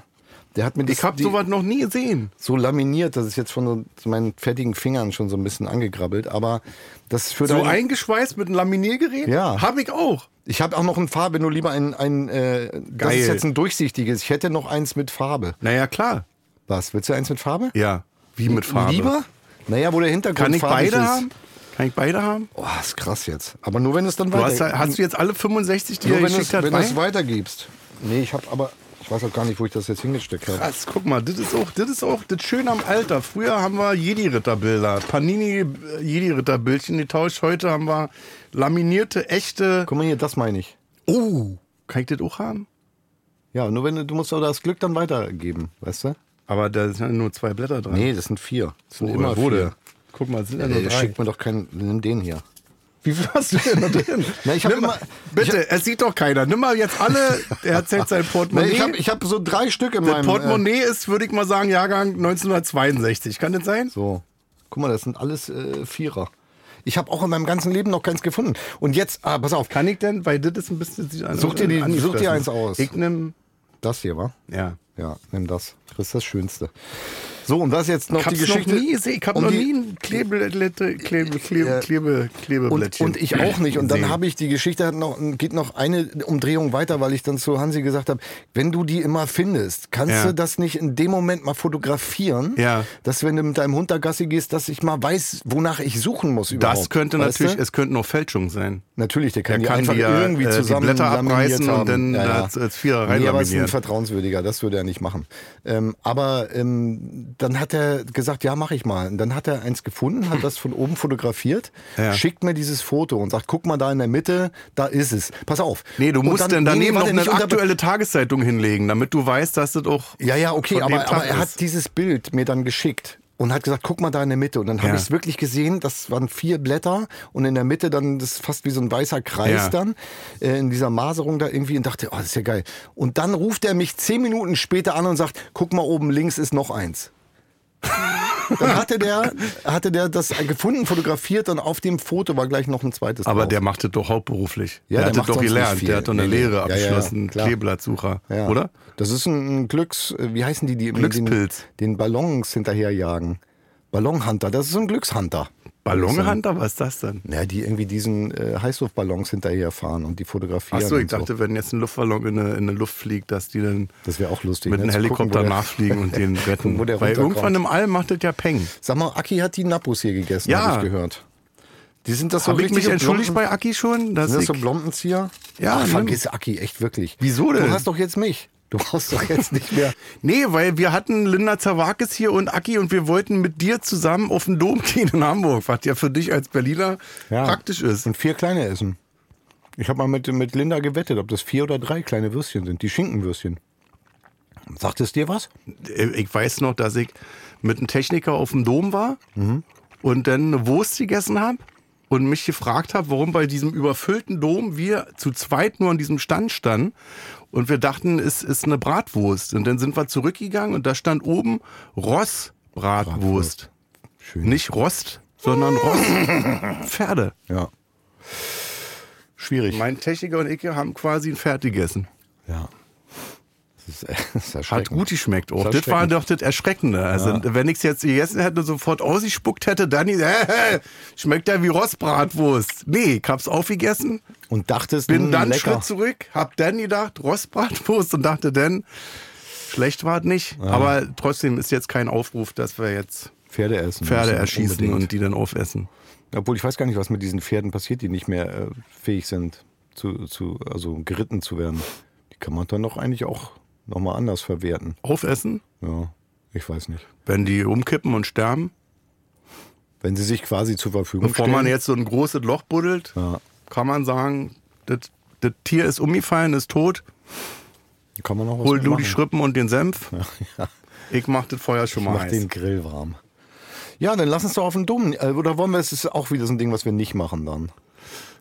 Speaker 3: Der hat mir das
Speaker 2: Ich habe sowas noch nie gesehen.
Speaker 3: so laminiert, das ist jetzt von so, meinen fertigen Fingern schon so ein bisschen angegrabbelt, aber das für
Speaker 2: So eingeschweißt mit einem Laminiergerät?
Speaker 3: Ja.
Speaker 2: Habe ich auch.
Speaker 3: Ich habe auch noch ein Farbe, du lieber ein, ein äh, das
Speaker 2: Geil.
Speaker 3: ist jetzt ein durchsichtiges. Ich hätte noch eins mit Farbe.
Speaker 2: Naja, klar.
Speaker 3: Was, willst du eins mit Farbe?
Speaker 2: Ja. Wie mit Farbe.
Speaker 3: Lieber? Naja, wo der Hintergrund
Speaker 2: Kann ich
Speaker 3: farbig
Speaker 2: beide
Speaker 3: ist.
Speaker 2: haben? Kann ich beide haben?
Speaker 3: Oh, ist krass jetzt. Aber nur wenn es dann
Speaker 2: Du hast,
Speaker 3: weiter...
Speaker 2: hast du jetzt alle 65, die
Speaker 3: nur
Speaker 2: er
Speaker 3: wenn du
Speaker 2: geschickt
Speaker 3: es
Speaker 2: hat,
Speaker 3: wenn du es weitergibst. Nee, ich habe aber... Ich weiß auch gar nicht, wo ich das jetzt hingesteckt habe.
Speaker 2: Krass, guck mal, das ist auch das ist auch das Schöne am Alter. Früher haben wir Jedi-Ritterbilder, Panini äh, getauscht. Heute haben wir laminierte, echte.
Speaker 3: Guck mal hier, das meine ich.
Speaker 2: Oh, kann ich das auch haben?
Speaker 3: Ja, nur wenn du... Du musst aber das Glück dann weitergeben, weißt du?
Speaker 2: Aber da sind ja nur zwei Blätter dran.
Speaker 3: Nee, das sind vier. Das sind
Speaker 2: Wo-
Speaker 3: immer
Speaker 2: wo
Speaker 3: vier.
Speaker 2: Guck mal, es sind ja nur drei.
Speaker 3: schickt mir doch keinen... Nimm den hier.
Speaker 2: Wie viel hast du denn da drin?
Speaker 3: Na, ich hab
Speaker 2: Nimm mal-
Speaker 3: immer-
Speaker 2: bitte, es sieht doch keiner. Nimm mal jetzt alle. Er erzählt sein Portemonnaie.
Speaker 3: ich habe ich hab so drei Stück in
Speaker 2: das
Speaker 3: meinem... Äh,
Speaker 2: Portemonnaie ist, würde ich mal sagen, Jahrgang 1962. Kann das sein?
Speaker 3: So. Guck mal, das sind alles äh, Vierer. Ich habe auch in meinem ganzen Leben noch keins gefunden. Und jetzt, ah, pass auf,
Speaker 2: Kann ich denn? Weil das ist ein bisschen.
Speaker 3: Such dir die- such dir eins aus.
Speaker 2: Ich nimm.
Speaker 3: das hier, wa?
Speaker 2: Ja.
Speaker 3: Ja, nimm das. Das ist das Schönste. So, und das jetzt noch
Speaker 2: Ich
Speaker 3: die Geschichte.
Speaker 2: noch nie. Ich habe noch nie ein Klebeblätter, Klebe, Klebe,
Speaker 3: Ja.
Speaker 2: Klebe,
Speaker 3: Und,
Speaker 2: Klebeblättchen.
Speaker 3: und ich auch nicht. Und dann habe ich die Geschichte hat noch, geht noch eine Umdrehung weiter, weil ich dann zu Hansi gesagt habe, wenn du die immer findest, kannst
Speaker 2: Ja.
Speaker 3: du das nicht in dem Moment mal fotografieren,
Speaker 2: Ja.
Speaker 3: dass wenn du mit deinem Hund da Gassi gehst, dass ich mal weiß, wonach ich suchen muss überhaupt.
Speaker 2: Das könnte
Speaker 3: weißt
Speaker 2: natürlich,
Speaker 3: Du?
Speaker 2: es könnten auch Fälschungen sein.
Speaker 3: Natürlich, der kann,
Speaker 2: Der
Speaker 3: die
Speaker 2: kann
Speaker 3: einfach
Speaker 2: die ja,
Speaker 3: irgendwie
Speaker 2: äh, die
Speaker 3: zusammen
Speaker 2: Blätter abreißen und dann als- als Vierer
Speaker 3: Nee, aber es ist ein vertrauenswürdiger, das würde er nicht machen. Ähm, aber ähm, dann hat er gesagt, ja, mache ich mal. Und dann hat er eins gefunden, hat das von oben fotografiert,
Speaker 2: Ja.
Speaker 3: schickt mir dieses Foto und sagt, guck mal da in der Mitte, da ist es. Pass auf.
Speaker 2: Nee, du
Speaker 3: Und
Speaker 2: musst
Speaker 3: dann-
Speaker 2: dann daneben
Speaker 3: nee,
Speaker 2: noch eine aktuelle Tageszeitung hinlegen, damit du weißt, dass das auch.
Speaker 3: Ja, ja, okay, aber, aber er hat dieses Bild mir dann geschickt und hat gesagt, guck mal da in der Mitte. Und dann habe
Speaker 2: Ja.
Speaker 3: ich es wirklich gesehen, das waren vier Blätter und in der Mitte dann das ist fast wie so ein weißer Kreis
Speaker 2: Ja.
Speaker 3: dann äh, in dieser Maserung da irgendwie und dachte, oh, das ist ja geil. Und dann ruft er mich zehn Minuten später an und sagt, guck mal oben links ist noch eins. Dann hatte der, hatte der das gefunden, fotografiert und auf dem Foto war gleich noch ein zweites
Speaker 2: Aber
Speaker 3: drauf.
Speaker 2: der macht das doch hauptberuflich.
Speaker 3: Ja,
Speaker 2: der,
Speaker 3: der
Speaker 2: hat das
Speaker 3: macht
Speaker 2: doch gelernt. Der hat doch eine
Speaker 3: Nee.
Speaker 2: Lehre
Speaker 3: Ja, ja, ja,
Speaker 2: abgeschlossen. Kleeblattsucher.
Speaker 3: Ja.
Speaker 2: Oder?
Speaker 3: Das ist ein, Glücks, wie heißen die, die
Speaker 2: Glückspilz.
Speaker 3: Den, den Ballons hinterherjagen. Ballonhunter, das ist so ein Glückshunter.
Speaker 2: Ballonhunter, was ist das denn?
Speaker 3: Ja, die irgendwie diesen äh, Heißluftballons hinterherfahren und die fotografieren.
Speaker 2: Achso, ich
Speaker 3: und so.
Speaker 2: dachte, wenn jetzt ein Luftballon in eine, in Luft fliegt, dass die dann
Speaker 3: Das wäre auch lustig.
Speaker 2: mit
Speaker 3: ne?
Speaker 2: einem
Speaker 3: gucken,
Speaker 2: Helikopter
Speaker 3: der-
Speaker 2: nachfliegen und den retten.
Speaker 3: wo der
Speaker 2: Weil irgendwann im All macht das ja Peng.
Speaker 3: Sag mal, Aki hat die Nappos hier gegessen,
Speaker 2: Ja.
Speaker 3: habe ich gehört. Die sind das so
Speaker 2: Habe ich mich entschuldigt
Speaker 3: Blompen-
Speaker 2: bei Aki schon? Dass
Speaker 3: Sind das so Blompenzieher?
Speaker 2: Ja,
Speaker 3: Ach, vergiss Aki, echt wirklich.
Speaker 2: Wieso denn?
Speaker 3: Du hast doch jetzt mich. Du brauchst doch jetzt nicht mehr.
Speaker 2: nee, weil wir hatten Linda Zawakis hier und Aki und wir wollten mit dir zusammen auf den Dom gehen in Hamburg, was ja für dich als Berliner praktisch ist.
Speaker 3: Und vier kleine essen. Ich habe mal mit, mit Linda gewettet, ob das vier oder drei kleine Würstchen sind, die Schinkenwürstchen. Sagt es dir was?
Speaker 2: Ich weiß noch, dass ich mit einem Techniker auf dem Dom war und dann eine Wurst gegessen habe und mich gefragt habe, warum bei diesem überfüllten Dom wir zu zweit nur an diesem Stand standen und wir dachten, es ist eine Bratwurst. Und dann sind wir zurückgegangen und da stand oben Ross Bratwurst.
Speaker 3: Schön.
Speaker 2: Nicht Rost, sondern Ross Pferde.
Speaker 3: Ja. Schwierig.
Speaker 2: Mein Techniker und ich haben quasi ein Pferd gegessen.
Speaker 3: Ja. Das ist,
Speaker 2: Hat gut geschmeckt auch.
Speaker 3: Das
Speaker 2: Das war doch das Erschreckende. Also, wenn ich es jetzt gegessen hätte und sofort ausgespuckt hätte, dann äh, schmeckt ja wie Rostbratwurst. Nee, ich hab's aufgegessen,
Speaker 3: Und dachtest,
Speaker 2: bin
Speaker 3: mh,
Speaker 2: dann einen
Speaker 3: lecker.
Speaker 2: Schritt zurück, hab dann gedacht, Rostbratwurst und dachte dann, schlecht war es nicht. Aber trotzdem ist jetzt kein Aufruf, dass wir jetzt
Speaker 3: Pferde essen.
Speaker 2: Pferde erschießen
Speaker 3: unbedingt.
Speaker 2: und die dann aufessen.
Speaker 3: Obwohl ich weiß gar nicht, was mit diesen Pferden passiert, die nicht mehr äh, fähig sind, zu, zu, also geritten zu werden. Die kann man dann doch eigentlich auch nochmal anders verwerten.
Speaker 2: Aufessen,
Speaker 3: Ja, ich weiß nicht.
Speaker 2: wenn die umkippen und sterben,
Speaker 3: Wenn sie sich quasi zur Verfügung
Speaker 2: bevor
Speaker 3: stellen.
Speaker 2: man jetzt so ein großes Loch buddelt.
Speaker 3: ja.
Speaker 2: kann man sagen, das, das Tier ist umgefallen, ist tot.
Speaker 3: Kann man noch was
Speaker 2: Hol du
Speaker 3: machen.
Speaker 2: die Schrippen und den Senf.
Speaker 3: Ja.
Speaker 2: Ich mach das Feuer schon
Speaker 3: Ich
Speaker 2: mal
Speaker 3: mach
Speaker 2: heiß.
Speaker 3: den Grill warm. Ja, dann lass uns doch auf den Dummen. Äh, Oder wollen wir, es ist auch wieder so ein Ding, was wir nicht machen dann.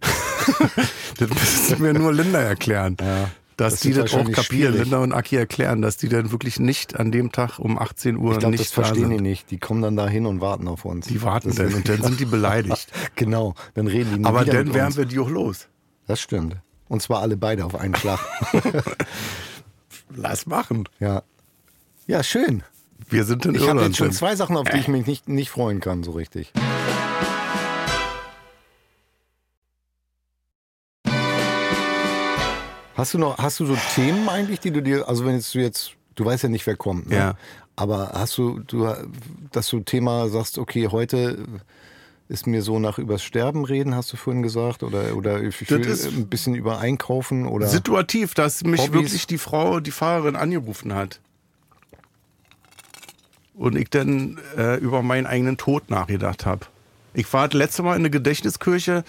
Speaker 2: Das müssen mir nur Linda erklären.
Speaker 3: Ja,
Speaker 2: Dass
Speaker 3: das
Speaker 2: die das auch kapieren,
Speaker 3: schwierig.
Speaker 2: Linda und Aki erklären, dass die dann wirklich nicht an dem Tag um 18 Uhr
Speaker 3: Ich glaube,
Speaker 2: nicht
Speaker 3: das verstehen
Speaker 2: da
Speaker 3: die nicht. Die kommen dann da hin und warten auf uns.
Speaker 2: Die warten
Speaker 3: Das
Speaker 2: dann und dann sind die beleidigt.
Speaker 3: Genau, dann reden die nie
Speaker 2: Aber dann wären wir die auch los.
Speaker 3: Das stimmt. Und zwar alle beide auf einen Schlag.
Speaker 2: Lass machen.
Speaker 3: ja. Ja, schön.
Speaker 2: Wir sind in
Speaker 3: Ich habe jetzt schon zwei Sachen, auf die ich mich nicht, nicht freuen kann, so richtig. Hast du noch, hast du so Themen eigentlich, die du dir, also wenn jetzt du jetzt, du weißt ja nicht, wer kommt, ne?
Speaker 2: Ja.
Speaker 3: Aber hast du, du, dass du Thema sagst, okay, heute ist mir so nach übers Sterben reden, hast du vorhin gesagt, oder oder ich will ein bisschen über Einkaufen oder
Speaker 2: Situativ, dass mich
Speaker 3: Hobbys.
Speaker 2: wirklich die Frau, die Fahrerin angerufen hat. Und ich dann äh, über meinen eigenen Tod nachgedacht habe. Ich war das letzte Mal in eine Gedächtniskirche.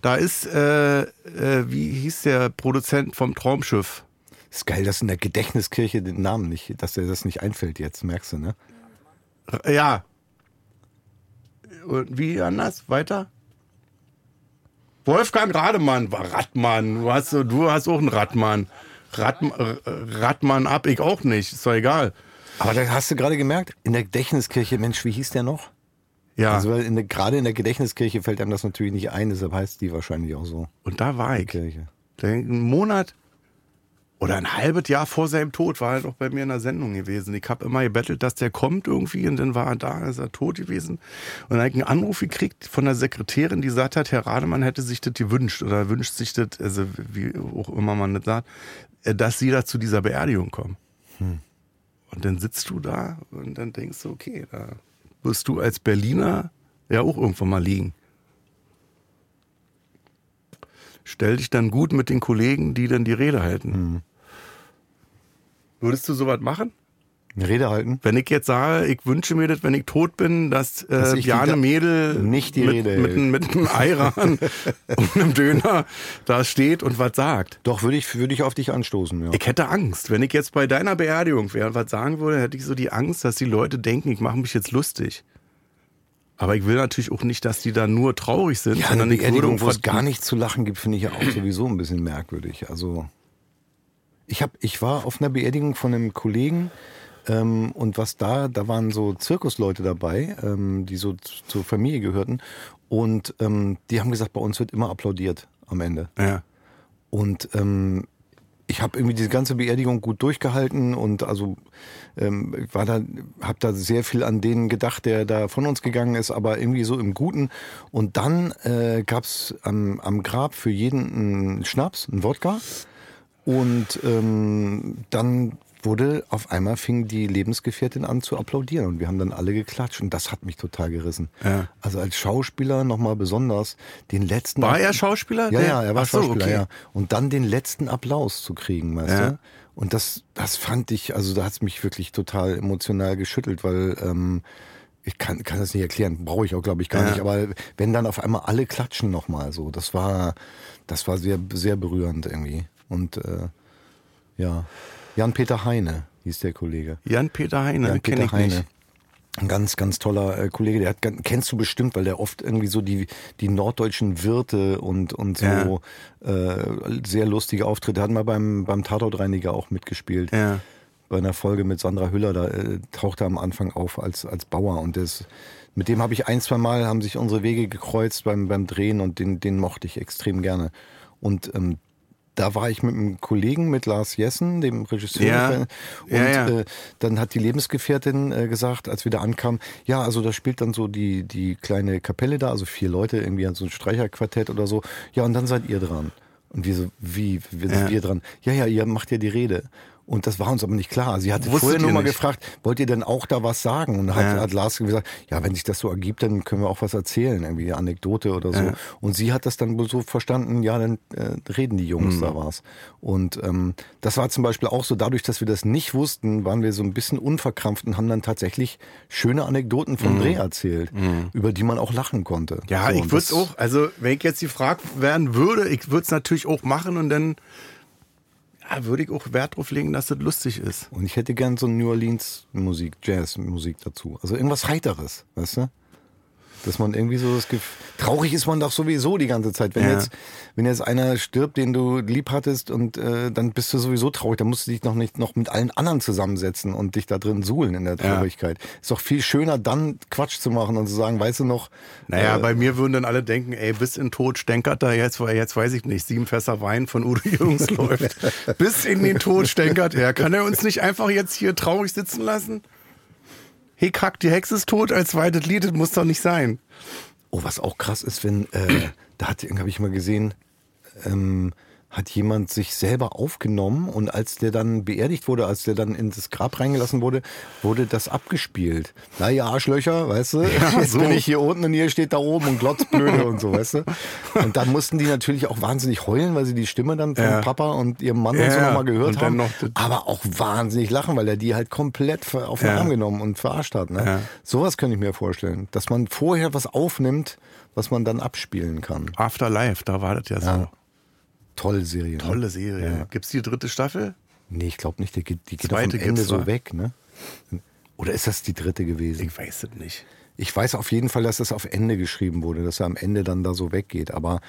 Speaker 2: Da ist, äh, äh, wie hieß der Produzent vom Traumschiff?
Speaker 3: ist geil, dass in der Gedächtniskirche den Namen nicht, dass dir das nicht einfällt jetzt, merkst du, ne?
Speaker 2: R- Ja. Und wie anders? Weiter? Wolfgang Rademann war Radmann. Du hast, du hast auch einen Radmann. Radm äh, Radmann ab, ich auch nicht. Ist doch egal.
Speaker 3: Aber da hast du gerade gemerkt, in der Gedächtniskirche, Mensch, wie hieß der noch?
Speaker 2: Ja.
Speaker 3: Also in der, gerade in der Gedächtniskirche fällt einem das natürlich nicht ein, deshalb heißt die wahrscheinlich auch so.
Speaker 2: Und da war ich.
Speaker 3: Kirche.
Speaker 2: Einen Monat oder ein halbes Jahr vor seinem Tod war er doch bei mir in der Sendung gewesen. Ich habe immer gebettelt, dass der kommt irgendwie und dann war er da, ist er tot gewesen. Und dann habe ich einen Anruf gekriegt von der Sekretärin, die gesagt hat, Herr Rademann hätte sich das gewünscht oder wünscht sich das, also wie auch immer man das sagt, äh, dass Sie da zu dieser Beerdigung kommen. Und dann sitzt du da und dann denkst du, okay, da wirst du als Berliner ja auch irgendwann mal liegen. Stell dich dann gut mit den Kollegen, die dann die Rede halten. Würdest du sowas machen?
Speaker 3: Eine Rede halten?
Speaker 2: Wenn ich jetzt sage, ich wünsche mir das, wenn ich tot bin, dass,
Speaker 3: Dass
Speaker 2: äh,
Speaker 3: ich die
Speaker 2: Bjarne Mädel
Speaker 3: nicht die
Speaker 2: mit,
Speaker 3: Rede
Speaker 2: mit, mit einem Eiran und einem Döner da steht und was sagt.
Speaker 3: Doch, würde ich, würde ich auf dich anstoßen, ja.
Speaker 2: Ich hätte Angst. Wenn ich jetzt bei deiner Beerdigung wäre und was sagen würde, hätte ich so die Angst, dass die Leute denken, ich mache mich jetzt lustig. Aber ich will natürlich auch nicht, dass die da nur traurig sind,
Speaker 3: Ja, eine
Speaker 2: sondern würde
Speaker 3: Beerdigung, wo es gar nichts zu lachen gibt, finde ich ja auch sowieso ein bisschen merkwürdig. Also ich hab, ich war auf einer Beerdigung von einem Kollegen ähm, und was da, da waren so Zirkusleute dabei, ähm, die so zur Familie gehörten und ähm, die haben gesagt, bei uns wird immer applaudiert am Ende.
Speaker 2: Ja.
Speaker 3: Und ähm, ich habe irgendwie diese ganze Beerdigung gut durchgehalten und also ähm, war da, habe da sehr viel an den gedacht, der da von uns gegangen ist, aber irgendwie so im Guten. Und dann äh, gab es am, am Grab für jeden einen Schnaps, einen Wodka. Und ähm, dann wurde auf einmal fing die Lebensgefährtin an zu applaudieren und wir haben dann alle geklatscht und das hat mich total gerissen.
Speaker 2: Ja.
Speaker 3: Also als Schauspieler nochmal besonders den letzten
Speaker 2: War er Schauspieler?
Speaker 3: ja, ja, er war
Speaker 2: so,
Speaker 3: Schauspieler,
Speaker 2: okay.
Speaker 3: ja. Und dann den letzten Applaus zu kriegen, weißt
Speaker 2: Ja.
Speaker 3: du? Und das, das fand ich, also da hat's mich wirklich total emotional geschüttelt, weil ähm, ich kann, kann das nicht erklären, brauche ich auch, glaube ich, gar
Speaker 2: Ja.
Speaker 3: nicht. Aber wenn dann auf einmal alle klatschen nochmal so, das war, das war sehr, sehr berührend irgendwie. Und äh, ja, Jan-Peter Heine hieß der Kollege.
Speaker 2: Jan-Peter Heine,
Speaker 3: Jan
Speaker 2: kenne ich
Speaker 3: Heine.
Speaker 2: nicht.
Speaker 3: Ein ganz, ganz toller äh, Kollege, der hat, kennst du bestimmt, weil der oft irgendwie so die, die norddeutschen Wirte und, und so äh, sehr lustige Auftritte hat mal beim, beim Tatortreiniger auch mitgespielt.
Speaker 2: Ja.
Speaker 3: Bei einer Folge mit Sandra Hüller, da äh, taucht er am Anfang auf als, als Bauer und das, mit dem habe ich ein, zwei Mal, haben sich unsere Wege gekreuzt beim, beim Drehen und den, den mochte ich extrem gerne. Und ähm, da war ich mit einem Kollegen, mit Lars Jessen, dem Regisseur.
Speaker 2: Ja.
Speaker 3: Und
Speaker 2: Ja, ja.
Speaker 3: Äh, dann hat die Lebensgefährtin äh, gesagt, als wir da ankamen, ja, also da spielt dann so die, die kleine Kapelle da, also vier Leute, irgendwie so ein Streicherquartett oder so. Ja, und dann seid ihr dran. Und wir so, wie, wir sind wir dran? Ja, ja, ihr macht ja die Rede. Und das war uns aber nicht klar. Sie hatte
Speaker 2: Wusstet
Speaker 3: vorher nur mal
Speaker 2: nicht?
Speaker 3: gefragt, wollt ihr denn auch da was sagen? Und dann hat,
Speaker 2: Ja.
Speaker 3: hat Lars gesagt, ja, wenn sich das so ergibt, dann können wir auch was erzählen, irgendwie eine Anekdote oder so.
Speaker 2: Ja.
Speaker 3: Und sie hat das dann wohl so verstanden, ja, dann äh, reden die Jungs
Speaker 2: Mhm.
Speaker 3: da was. Und ähm, das war zum Beispiel auch so, dadurch, dass wir das nicht wussten, waren wir so ein bisschen unverkrampft und haben dann tatsächlich schöne Anekdoten vom Dreh erzählt, über die man auch lachen konnte.
Speaker 2: Mhm. Ja,
Speaker 3: so,
Speaker 2: ich würde es auch, also wenn ich jetzt gefragt werden würde, ich würde es natürlich auch machen und dann würde ich auch Wert drauf legen, dass das lustig ist.
Speaker 3: Und ich hätte gern so New Orleans Musik, Jazz Musik dazu. Also irgendwas Heiteres, weißt du? Dass man irgendwie so das Gefühl, traurig ist man doch sowieso die ganze Zeit. Wenn
Speaker 2: Ja.
Speaker 3: jetzt, wenn jetzt einer stirbt, den du lieb hattest und äh, dann bist du sowieso traurig, dann musst du dich noch nicht noch mit allen anderen zusammensetzen und dich da drin suhlen in der
Speaker 2: Ja.
Speaker 3: Traurigkeit. Ist doch viel schöner, dann Quatsch zu machen und zu sagen, weißt du noch,
Speaker 2: Naja,
Speaker 3: äh,
Speaker 2: bei mir würden dann alle denken, ey, bis in Tod stänkert er jetzt, weil jetzt weiß ich nicht, sieben Fässer Wein von Udo Jürgens läuft. Bis in den Tod stänkert er. Kann er uns nicht einfach jetzt hier traurig sitzen lassen? Hey, kack, die Hexe ist tot als zweites Lied, das muss doch nicht sein.
Speaker 3: Oh, was auch krass ist, wenn, äh, da hat, habe ich mal gesehen, ähm, hat jemand sich selber aufgenommen und als der dann beerdigt wurde, als der dann ins Grab reingelassen wurde, wurde das abgespielt. Na ihr Arschlöcher, weißt du? Jetzt
Speaker 2: so.
Speaker 3: bin ich hier unten und ihr steht da oben und glotzt blöde und so, weißt du? Und dann mussten die natürlich auch wahnsinnig heulen, weil sie die Stimme dann von
Speaker 2: Ja.
Speaker 3: Papa und ihrem Mann und
Speaker 2: Ja,
Speaker 3: so nochmal
Speaker 2: und
Speaker 3: gehört
Speaker 2: dann
Speaker 3: haben.
Speaker 2: noch das-
Speaker 3: aber auch wahnsinnig lachen, weil er die halt komplett auf den
Speaker 2: Ja.
Speaker 3: Arm genommen und verarscht hat. Ne?
Speaker 2: Ja.
Speaker 3: Sowas könnte ich mir vorstellen, dass man vorher was aufnimmt, was man dann abspielen kann.
Speaker 2: Afterlife, da war das ja so.
Speaker 3: Tolle Serie. Ne?
Speaker 2: Tolle Serie.
Speaker 3: Ja.
Speaker 2: Gibt's die dritte Staffel?
Speaker 3: Nee, ich glaube nicht, die geht, die geht am Ende so
Speaker 2: da.
Speaker 3: weg, ne? Oder ist das die dritte gewesen?
Speaker 2: Ich weiß es nicht.
Speaker 3: Ich weiß auf jeden Fall, dass das auf Ende geschrieben wurde, dass er am Ende dann da so weggeht. Aber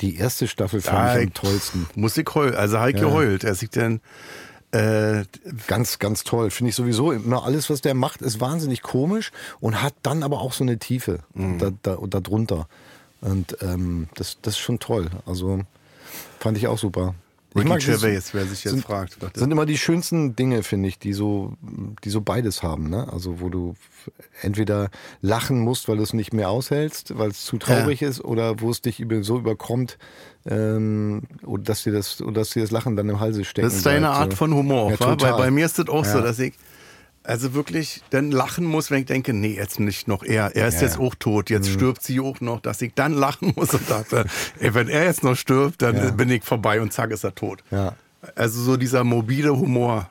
Speaker 3: die erste Staffel fand
Speaker 2: Ah,
Speaker 3: ich am
Speaker 2: ich-
Speaker 3: tollsten.
Speaker 2: Musik heult, also halt
Speaker 3: Ja.
Speaker 2: geheult. Er sieht dann, äh,
Speaker 3: Ganz, ganz toll. Finde ich sowieso. Immer alles, was der macht, ist wahnsinnig komisch und hat dann aber auch so eine Tiefe
Speaker 2: Mhm.
Speaker 3: da, da, da drunter. Und ähm, das, das ist schon toll. Also fand ich auch super. Ich
Speaker 2: Ricky
Speaker 3: mag das-
Speaker 2: Gervais, wer sich jetzt
Speaker 3: sind-
Speaker 2: fragt. das-
Speaker 3: sind immer die schönsten Dinge, finde ich, die so, die so beides haben. Ne? Also wo du entweder lachen musst, weil du es nicht mehr aushältst, weil es zu traurig ist, oder wo es dich über, so überkommt, ähm, dass dir das, dass dir das Lachen dann im Halse steckt.
Speaker 2: Das ist deine Art von Humor,
Speaker 3: Ja, total.
Speaker 2: bei mir ist das auch so,
Speaker 3: Ja.
Speaker 2: dass ich also wirklich dann lachen muss, wenn ich denke, nee, jetzt nicht noch er. Er ist
Speaker 3: Ja,
Speaker 2: jetzt
Speaker 3: ja. Mhm.
Speaker 2: auch tot, jetzt stirbt sie auch noch, dass ich dann lachen muss und dachte, ey, wenn er jetzt noch stirbt, dann
Speaker 3: Ja.
Speaker 2: bin ich vorbei und zack ist er tot.
Speaker 3: Ja.
Speaker 2: Also so dieser mobile Humor.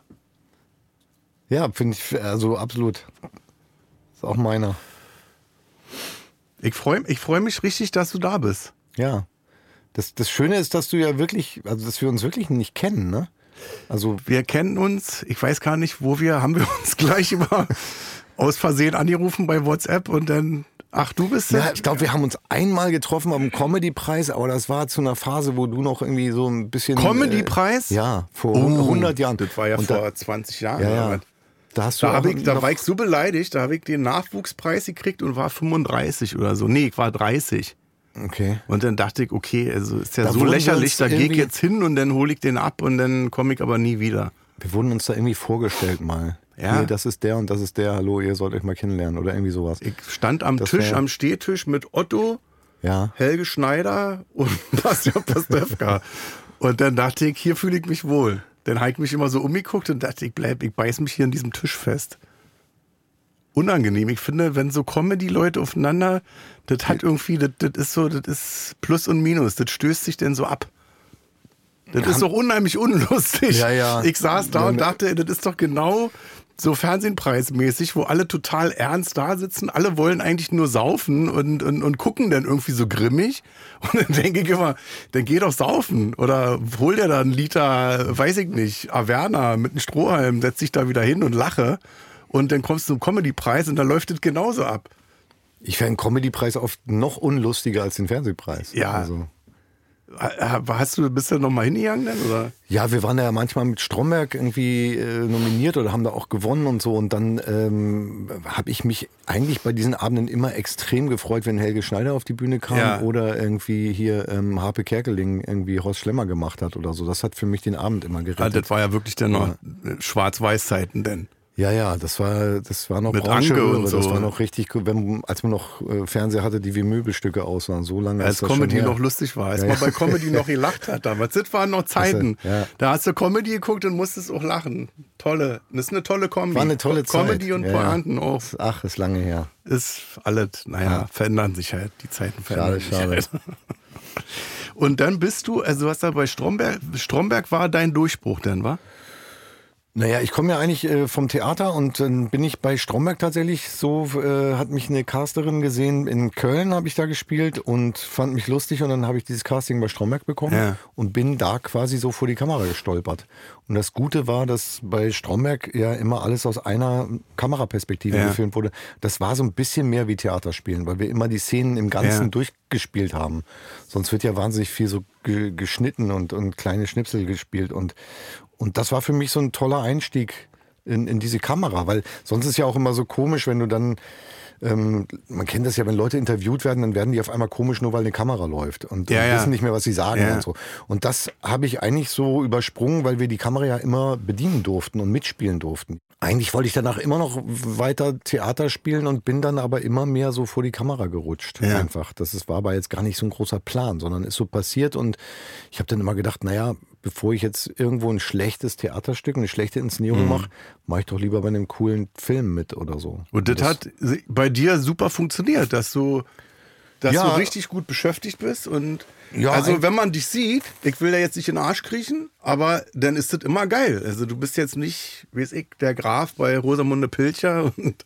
Speaker 3: Ja, finde ich, also absolut. Ist auch meiner.
Speaker 2: Ich freue ich freu mich richtig, dass du da bist.
Speaker 3: Ja. Das, das Schöne ist, dass du ja wirklich, also dass wir uns wirklich nicht kennen, ne? Also
Speaker 2: Wir kennen uns, ich weiß gar nicht, wo wir, haben wir uns gleich über aus Versehen angerufen bei WhatsApp und dann, ach, du bist
Speaker 3: Ja, ich glaube, wir haben uns einmal getroffen am Comedy-Preis, aber das war zu einer Phase, wo du noch irgendwie so ein bisschen.
Speaker 2: Comedy-Preis?
Speaker 3: Äh, ja, vor
Speaker 2: Oh,
Speaker 3: 100 Jahren.
Speaker 2: Das war ja
Speaker 3: Und
Speaker 2: vor
Speaker 3: da,
Speaker 2: 20 Jahren.
Speaker 3: ja, ja. Da hast du
Speaker 2: Da, ich, da war ich so beleidigt, da habe ich den Nachwuchspreis gekriegt und war 35 oder so. Nee, ich war 30.
Speaker 3: Okay.
Speaker 2: Und dann dachte ich, okay, also ist ja
Speaker 3: Da
Speaker 2: so lächerlich, da gehe ich jetzt hin und dann hole ich den ab und dann komme ich aber nie wieder.
Speaker 3: Wir wurden uns da irgendwie vorgestellt mal.
Speaker 2: Ja.
Speaker 3: Hier, das ist der und das ist der. Hallo, ihr sollt euch mal kennenlernen oder irgendwie sowas.
Speaker 2: Ich stand am
Speaker 3: Das
Speaker 2: Tisch, am Stehtisch mit Otto,
Speaker 3: Ja.
Speaker 2: Helge Schneider und Bastian Pastewka. Und dann dachte ich, hier fühle ich mich wohl. Dann habe ich mich immer so umgeguckt und dachte, ich bleib, ich beiß mich hier an diesem Tisch fest. Unangenehm. Ich finde, wenn so Comedy-Leute aufeinander, das hat irgendwie, das, das ist so, das ist Plus und Minus. Das stößt sich denn so ab. Das ist doch unheimlich unlustig.
Speaker 3: Ja, ja.
Speaker 2: Ich saß da
Speaker 3: Ja,
Speaker 2: und
Speaker 3: ne-
Speaker 2: dachte, das ist doch genau so Fernsehpreismäßig, wo alle total ernst da sitzen. Alle wollen eigentlich nur saufen und, und, und gucken dann irgendwie so grimmig. Und dann denke ich immer, dann geh doch saufen. Oder hol dir da einen Liter, weiß ich nicht, Averna mit einem Strohhalm, setz dich da wieder hin und lache. Und dann kommst du zum Comedy-Preis und dann läuft es genauso ab.
Speaker 3: Ich fände Comedy-Preis oft noch unlustiger als den Fernsehpreis.
Speaker 2: Ja.
Speaker 3: Also.
Speaker 2: Ha- Hast du, bist du noch mal hingegangen denn, oder?
Speaker 3: Ja, wir waren ja manchmal mit Stromberg irgendwie äh, nominiert oder haben da auch gewonnen und so. Und dann ähm, habe ich mich eigentlich bei diesen Abenden immer extrem gefreut, wenn Helge Schneider auf die Bühne kam
Speaker 2: Ja.
Speaker 3: oder irgendwie hier ähm, Harpe Kerkeling irgendwie Horst Schlemmer gemacht hat oder so. Das hat für mich den Abend immer gerettet.
Speaker 2: das war ja wirklich dann noch Schwarz-Weiß-Zeiten denn.
Speaker 3: Ja, ja, das war, das war noch
Speaker 2: Mit Anke und so.
Speaker 3: Das war noch richtig cool, wenn, als man noch äh, Fernseher hatte, die wie Möbelstücke aussahen. So lange
Speaker 2: Als
Speaker 3: ist das schon
Speaker 2: Comedy noch lustig war, als
Speaker 3: Ja,
Speaker 2: man
Speaker 3: ja.
Speaker 2: bei Comedy noch gelacht hat damals. Das waren noch Zeiten.
Speaker 3: ja.
Speaker 2: Da hast du Comedy geguckt und musstest auch lachen. Tolle. Das ist eine tolle Kombi.
Speaker 3: War eine tolle Zeit.
Speaker 2: Comedy und. Pointen auch.
Speaker 3: Ach, ist lange her.
Speaker 2: Ist alles, naja, verändern sich halt. Die Zeiten verändern
Speaker 3: Schade,
Speaker 2: sich halt. Und dann bist du, also du hast da bei Stromberg, Stromberg war dein Durchbruch dann, war?
Speaker 3: Naja, ich komme ja eigentlich äh, vom Theater und dann bin ich bei Stromberg tatsächlich so, äh, hat mich eine Casterin gesehen, in Köln habe ich da gespielt und fand mich lustig und dann habe ich dieses Casting bei Stromberg bekommen
Speaker 2: Ja.
Speaker 3: und bin da quasi so vor die Kamera gestolpert. Und das Gute war, dass bei Stromberg ja immer alles aus einer Kameraperspektive
Speaker 2: Ja.
Speaker 3: gefilmt wurde. Das war so ein bisschen mehr wie Theaterspielen, weil wir immer die Szenen im Ganzen
Speaker 2: Ja.
Speaker 3: durchgespielt haben. Sonst wird ja wahnsinnig viel so ge geschnitten und, und kleine Schnipsel gespielt und, und das war für mich so ein toller Einstieg in, in diese Kamera, weil sonst ist ja auch immer so komisch, wenn du dann, ähm, man kennt das ja, wenn Leute interviewt werden, dann werden die auf einmal komisch, nur weil eine Kamera läuft und,
Speaker 2: Ja,
Speaker 3: und
Speaker 2: ja.
Speaker 3: wissen nicht mehr, was sie sagen
Speaker 2: Ja.
Speaker 3: und so. Und das habe ich eigentlich so übersprungen, weil wir die Kamera ja immer bedienen durften und mitspielen durften. Eigentlich wollte ich danach immer noch weiter Theater spielen und bin dann aber immer mehr so vor die Kamera gerutscht.
Speaker 2: Ja.
Speaker 3: Einfach. Das ist, war aber jetzt gar nicht so ein großer Plan, sondern ist so passiert und ich habe dann immer gedacht, naja, bevor ich jetzt irgendwo ein schlechtes Theaterstück, eine schlechte
Speaker 2: Mhm.
Speaker 3: Inszenierung mache, mache ich doch lieber bei einem coolen Film mit oder so.
Speaker 2: Und das, hat bei dir super funktioniert, dass du, dass
Speaker 3: Ja.
Speaker 2: du richtig gut beschäftigt bist und
Speaker 3: Ja,
Speaker 2: also wenn man dich sieht, ich will ja jetzt nicht in den Arsch kriechen, aber dann ist das immer geil. Also du bist jetzt nicht, wie weiß ich, der Graf bei Rosamunde Pilcher und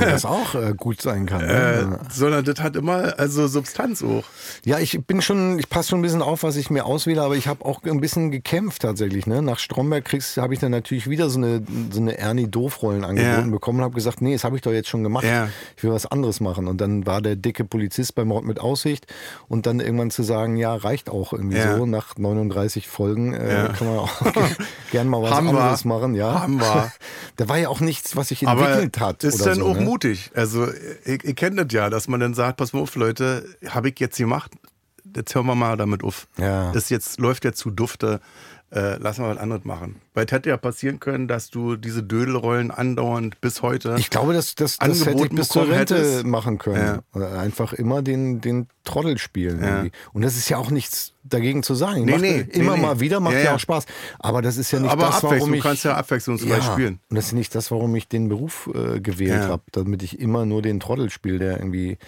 Speaker 3: das auch äh, gut sein kann.
Speaker 2: äh,
Speaker 3: ne?
Speaker 2: sondern das hat immer also Substanz auch.
Speaker 3: Ja, ich bin schon, ich passe schon ein bisschen auf, was ich mir auswähle, aber ich habe auch ein bisschen gekämpft tatsächlich. Ne? Nach Stromberg kriegst habe ich dann natürlich wieder so eine, so eine Ernie Doof-Rollen angeboten
Speaker 2: Ja.
Speaker 3: bekommen und habe gesagt, nee, das habe ich doch jetzt schon gemacht.
Speaker 2: Ja.
Speaker 3: Ich will was anderes machen. Und dann war der dicke Polizist bei Mord mit Aussicht und dann irgendwann zu sagen, ja, reicht auch irgendwie
Speaker 2: Ja.
Speaker 3: so. Nach 39 Folgen äh,
Speaker 2: Ja.
Speaker 3: kann man auch gern mal was
Speaker 2: Haben wir.
Speaker 3: anderes machen. Ja.
Speaker 2: Haben wir.
Speaker 3: Da war ja auch nichts, was sich
Speaker 2: Aber
Speaker 3: entwickelt hat.
Speaker 2: ist
Speaker 3: oder
Speaker 2: dann
Speaker 3: so,
Speaker 2: auch
Speaker 3: ne?
Speaker 2: mutig. Also ich, ich kenne das ja, dass man dann sagt, pass mal auf, Leute, habe ich jetzt gemacht, jetzt hören wir mal damit auf.
Speaker 3: Ja.
Speaker 2: Das jetzt läuft ja zu dufte, äh, lassen wir was anderes machen. Weil es hätte ja passieren können, dass du diese Dödelrollen andauernd bis heute.
Speaker 3: Ich glaube, das, das, das hätte ich bis zur Rente
Speaker 2: hättest.
Speaker 3: machen können. Oder Einfach immer den, den Trottel spielen.
Speaker 2: Ja.
Speaker 3: Und das ist ja auch nichts dagegen zu sagen.
Speaker 2: Nee, nee,
Speaker 3: immer
Speaker 2: nee,
Speaker 3: mal wieder, macht
Speaker 2: Ja,
Speaker 3: ja,
Speaker 2: ja.
Speaker 3: auch Spaß. Aber das ist ja nicht
Speaker 2: aber
Speaker 3: das, warum
Speaker 2: du
Speaker 3: ich...
Speaker 2: kannst ja abwechslungsreich
Speaker 3: ja,
Speaker 2: spielen.
Speaker 3: und das ist nicht das, warum ich den Beruf äh, gewählt
Speaker 2: Ja.
Speaker 3: habe, damit ich immer nur den Trottel spiele, der irgendwie,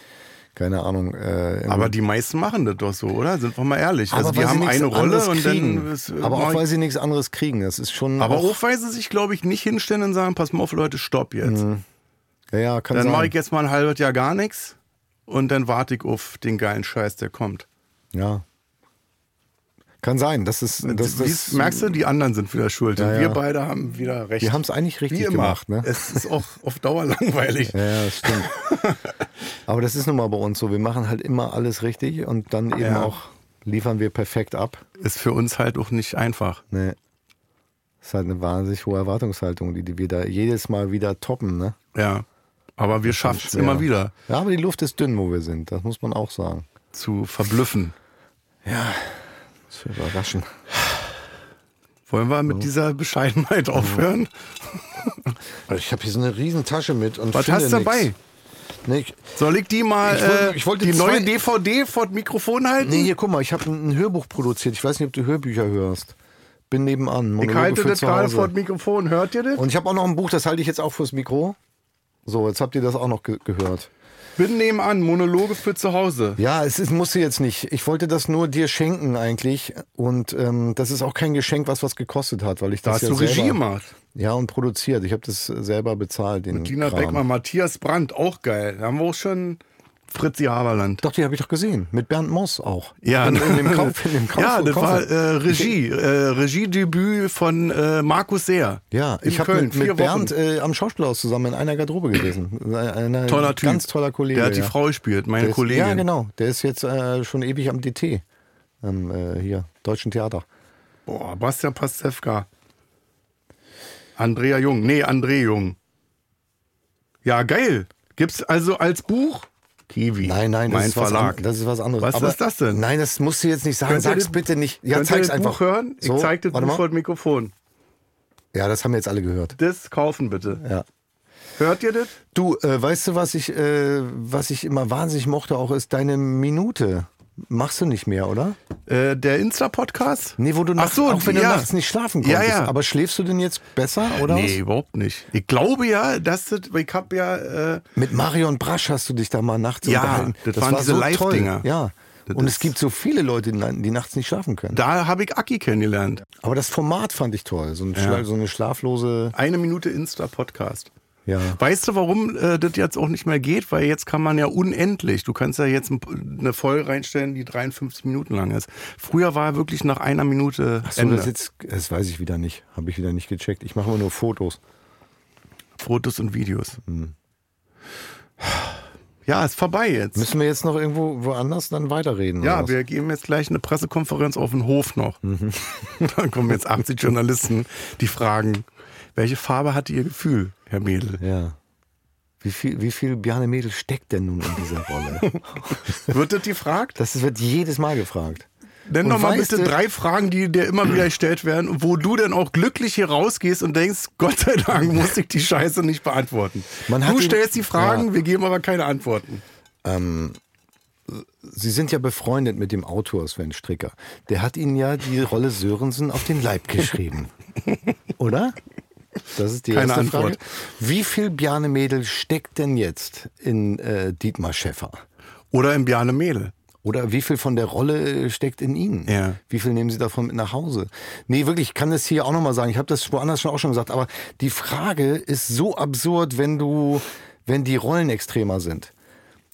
Speaker 3: keine Ahnung, äh,
Speaker 2: Aber die meisten machen das doch so, oder? Sind wir mal ehrlich. Also die
Speaker 3: weil sie
Speaker 2: haben eine Rolle und dann. ist, äh,
Speaker 3: aber auch weil sie nichts anderes kriegen. Das ist schon.
Speaker 2: aber
Speaker 3: auch,
Speaker 2: auch weil sie sich, glaube ich, nicht hinstellen und sagen, pass mal auf, Leute, stopp jetzt.
Speaker 3: ja, ja, kann
Speaker 2: Dann mache ich jetzt mal ein halbes Jahr gar nichts und dann warte ich auf den geilen Scheiß, der kommt.
Speaker 3: Ja. Kann sein. Das ist, das,
Speaker 2: Dies,
Speaker 3: das,
Speaker 2: merkst du, die anderen sind wieder schuld.
Speaker 3: Ja, ja.
Speaker 2: wir beide haben wieder recht.
Speaker 3: Wir haben es eigentlich richtig gemacht, ne?
Speaker 2: Es ist auch auf Dauer langweilig.
Speaker 3: Ja, ja, das stimmt. Aber das ist nun mal bei uns so. Wir machen halt immer alles richtig und dann eben
Speaker 2: Ja.
Speaker 3: auch liefern wir perfekt ab.
Speaker 2: Ist für uns halt auch nicht einfach.
Speaker 3: Nee. Das ist halt eine wahnsinnig hohe Erwartungshaltung, die, die wir da jedes Mal wieder toppen, ne?
Speaker 2: Ja. Aber wir schaffen es immer wieder
Speaker 3: Ja, aber die Luft ist dünn, wo wir sind. Das muss man auch sagen.
Speaker 2: zu verblüffen.
Speaker 3: Das ist überraschen.
Speaker 2: Wollen wir mit dieser Bescheidenheit aufhören?
Speaker 3: Ich habe hier so eine riesen Tasche mit und
Speaker 2: Was hast du dabei?
Speaker 3: Nee, ich,
Speaker 2: Soll ich die mal
Speaker 3: Ich wollte-
Speaker 2: äh,
Speaker 3: ich wollte
Speaker 2: die neue DVD vor das Mikrofon halten?
Speaker 3: nee, hier, guck mal, ich habe ein, Hörbuch produziert. Ich weiß nicht, ob du Hörbücher hörst. Bin nebenan.
Speaker 2: ich
Speaker 3: Monologe
Speaker 2: halte
Speaker 3: für
Speaker 2: das
Speaker 3: zu
Speaker 2: gerade vor das Mikrofon. Hört ihr das?
Speaker 3: Und ich habe auch noch ein Buch, das halte ich jetzt auch fürs Mikro. So, jetzt habt ihr das auch noch ge gehört.
Speaker 2: Bin nebenan, Monologe für zu Hause.
Speaker 3: Ja, es ist, musste jetzt nicht. Ich wollte das nur dir schenken eigentlich. Und ähm, das ist auch kein Geschenk, was was gekostet hat, weil ich
Speaker 2: Da
Speaker 3: das
Speaker 2: hast
Speaker 3: ja
Speaker 2: du Regie gemacht.
Speaker 3: Ja, und produziert. Ich habe das selber bezahlt. Den
Speaker 2: Tina
Speaker 3: Kram.
Speaker 2: Beckmann, Matthias Brandt, auch geil. Da haben wir auch schon Fritzi Haberland.
Speaker 3: Doch, die habe ich doch gesehen. Mit Bernd Moss auch.
Speaker 2: Ja,
Speaker 3: in, in dem Kauf. In dem Kauf
Speaker 2: ja, das
Speaker 3: Kauf-
Speaker 2: war äh, Regie, äh, Regiedebüt von äh, Markus Seer.
Speaker 3: Ja, ich habe mit, mit Bernd äh, am Schauspielhaus zusammen in einer Garderobe gewesen. Ein
Speaker 2: Toller Typ.
Speaker 3: Ganz toller Kollege.
Speaker 2: Der hat die
Speaker 3: ja.
Speaker 2: Frau gespielt, meine
Speaker 3: ist,
Speaker 2: Kollegin.
Speaker 3: Ja, genau. Der ist jetzt äh, schon ewig am DT. Am äh, hier, Deutschen Theater.
Speaker 2: Boah, Bastian Pastewka. Andrea Jung. Nee, André Jung. Ja, geil. Gibt's also als Buch? Kiwi.
Speaker 3: Nein, nein, das,
Speaker 2: mein
Speaker 3: ist, was
Speaker 2: Verlag.
Speaker 3: das ist was anderes.
Speaker 2: Was ist das denn?
Speaker 3: Nein, das musst du jetzt nicht sagen. Sag's bitte nicht. Ja, zeig's einfach.
Speaker 2: Buch hören?
Speaker 3: So,
Speaker 2: ich zeig das Buch vor Mikrofon.
Speaker 3: Ja, das haben wir jetzt alle gehört.
Speaker 2: Das kaufen bitte.
Speaker 3: Ja.
Speaker 2: Hört ihr das?
Speaker 3: Du, äh, weißt du, was ich, äh, was ich immer wahnsinnig mochte auch, ist deine Minute. Machst du nicht mehr, oder?
Speaker 2: Äh, der Insta-Podcast?
Speaker 3: Nee, wo du
Speaker 2: Ach
Speaker 3: nachts,
Speaker 2: so,
Speaker 3: auch wenn du
Speaker 2: ja.
Speaker 3: nachts nicht schlafen
Speaker 2: Ja,
Speaker 3: konntest.
Speaker 2: ja.
Speaker 3: Aber schläfst du denn jetzt besser, oder?
Speaker 2: nee,
Speaker 3: was?
Speaker 2: überhaupt nicht. Ich glaube ja, dass das, ich habe ja, äh,
Speaker 3: Mit Marion Brasch hast du dich da mal nachts
Speaker 2: Ja,
Speaker 3: unterhalten.
Speaker 2: das waren diese Live-Dinger.
Speaker 3: toll. Ja.
Speaker 2: Das
Speaker 3: Und es gibt so viele Leute, die nachts nicht schlafen können.
Speaker 2: da habe ich Aki kennengelernt.
Speaker 3: Aber das Format fand ich toll. So, ein so eine schlaflose.
Speaker 2: Eine Minute Insta-Podcast.
Speaker 3: Ja.
Speaker 2: Weißt du, warum äh, das jetzt auch nicht mehr geht? Weil jetzt kann man ja unendlich. Du kannst ja jetzt ein- eine Folge reinstellen, die 53 Minuten lang ist. Früher war wirklich nach einer Minute
Speaker 3: Ach so,
Speaker 2: Ende.
Speaker 3: das, jetzt, das weiß ich wieder nicht. Habe ich wieder nicht gecheckt. Ich mache immer nur Fotos.
Speaker 2: Fotos und Videos.
Speaker 3: Hm.
Speaker 2: Ja, ist vorbei jetzt.
Speaker 3: Müssen wir jetzt noch irgendwo woanders dann weiterreden?
Speaker 2: Ja, wir geben jetzt gleich eine Pressekonferenz auf den Hof noch.
Speaker 3: Mhm.
Speaker 2: Dann kommen jetzt 80 Journalisten, die fragen, welche Farbe hatte Ihr Gefühl, Herr Mädel?
Speaker 3: Ja. Wie viel, wie viel Bjarne Mädel steckt denn nun in dieser Rolle?
Speaker 2: Wird das gefragt?
Speaker 3: Das wird jedes Mal gefragt.
Speaker 2: Nenn doch mal bitte drei Fragen, die dir immer wieder gestellt werden wo du dann auch glücklich hier rausgehst und denkst, Gott sei Dank muss ich die Scheiße nicht beantworten. Du stellst die Fragen,
Speaker 3: Ja.
Speaker 2: wir geben aber keine Antworten.
Speaker 3: Sie sind ja befreundet mit dem Autor Sven Stricker. Der hat Ihnen ja die Rolle Sörensen auf den Leib geschrieben. Oder? Das ist die
Speaker 2: Keine
Speaker 3: erste
Speaker 2: Antwort.
Speaker 3: Frage. Wie viel Bjarne Mädel steckt denn jetzt in äh, Dietmar Schäffer?
Speaker 2: Oder im Bjarne Mädel.
Speaker 3: Oder wie viel von der Rolle steckt in Ihnen?
Speaker 2: Ja.
Speaker 3: Wie viel nehmen Sie davon mit nach Hause? Nee, wirklich, ich kann das hier auch nochmal sagen. Ich habe das woanders schon auch schon gesagt. Aber die Frage ist so absurd, wenn du, wenn die Rollen extremer sind.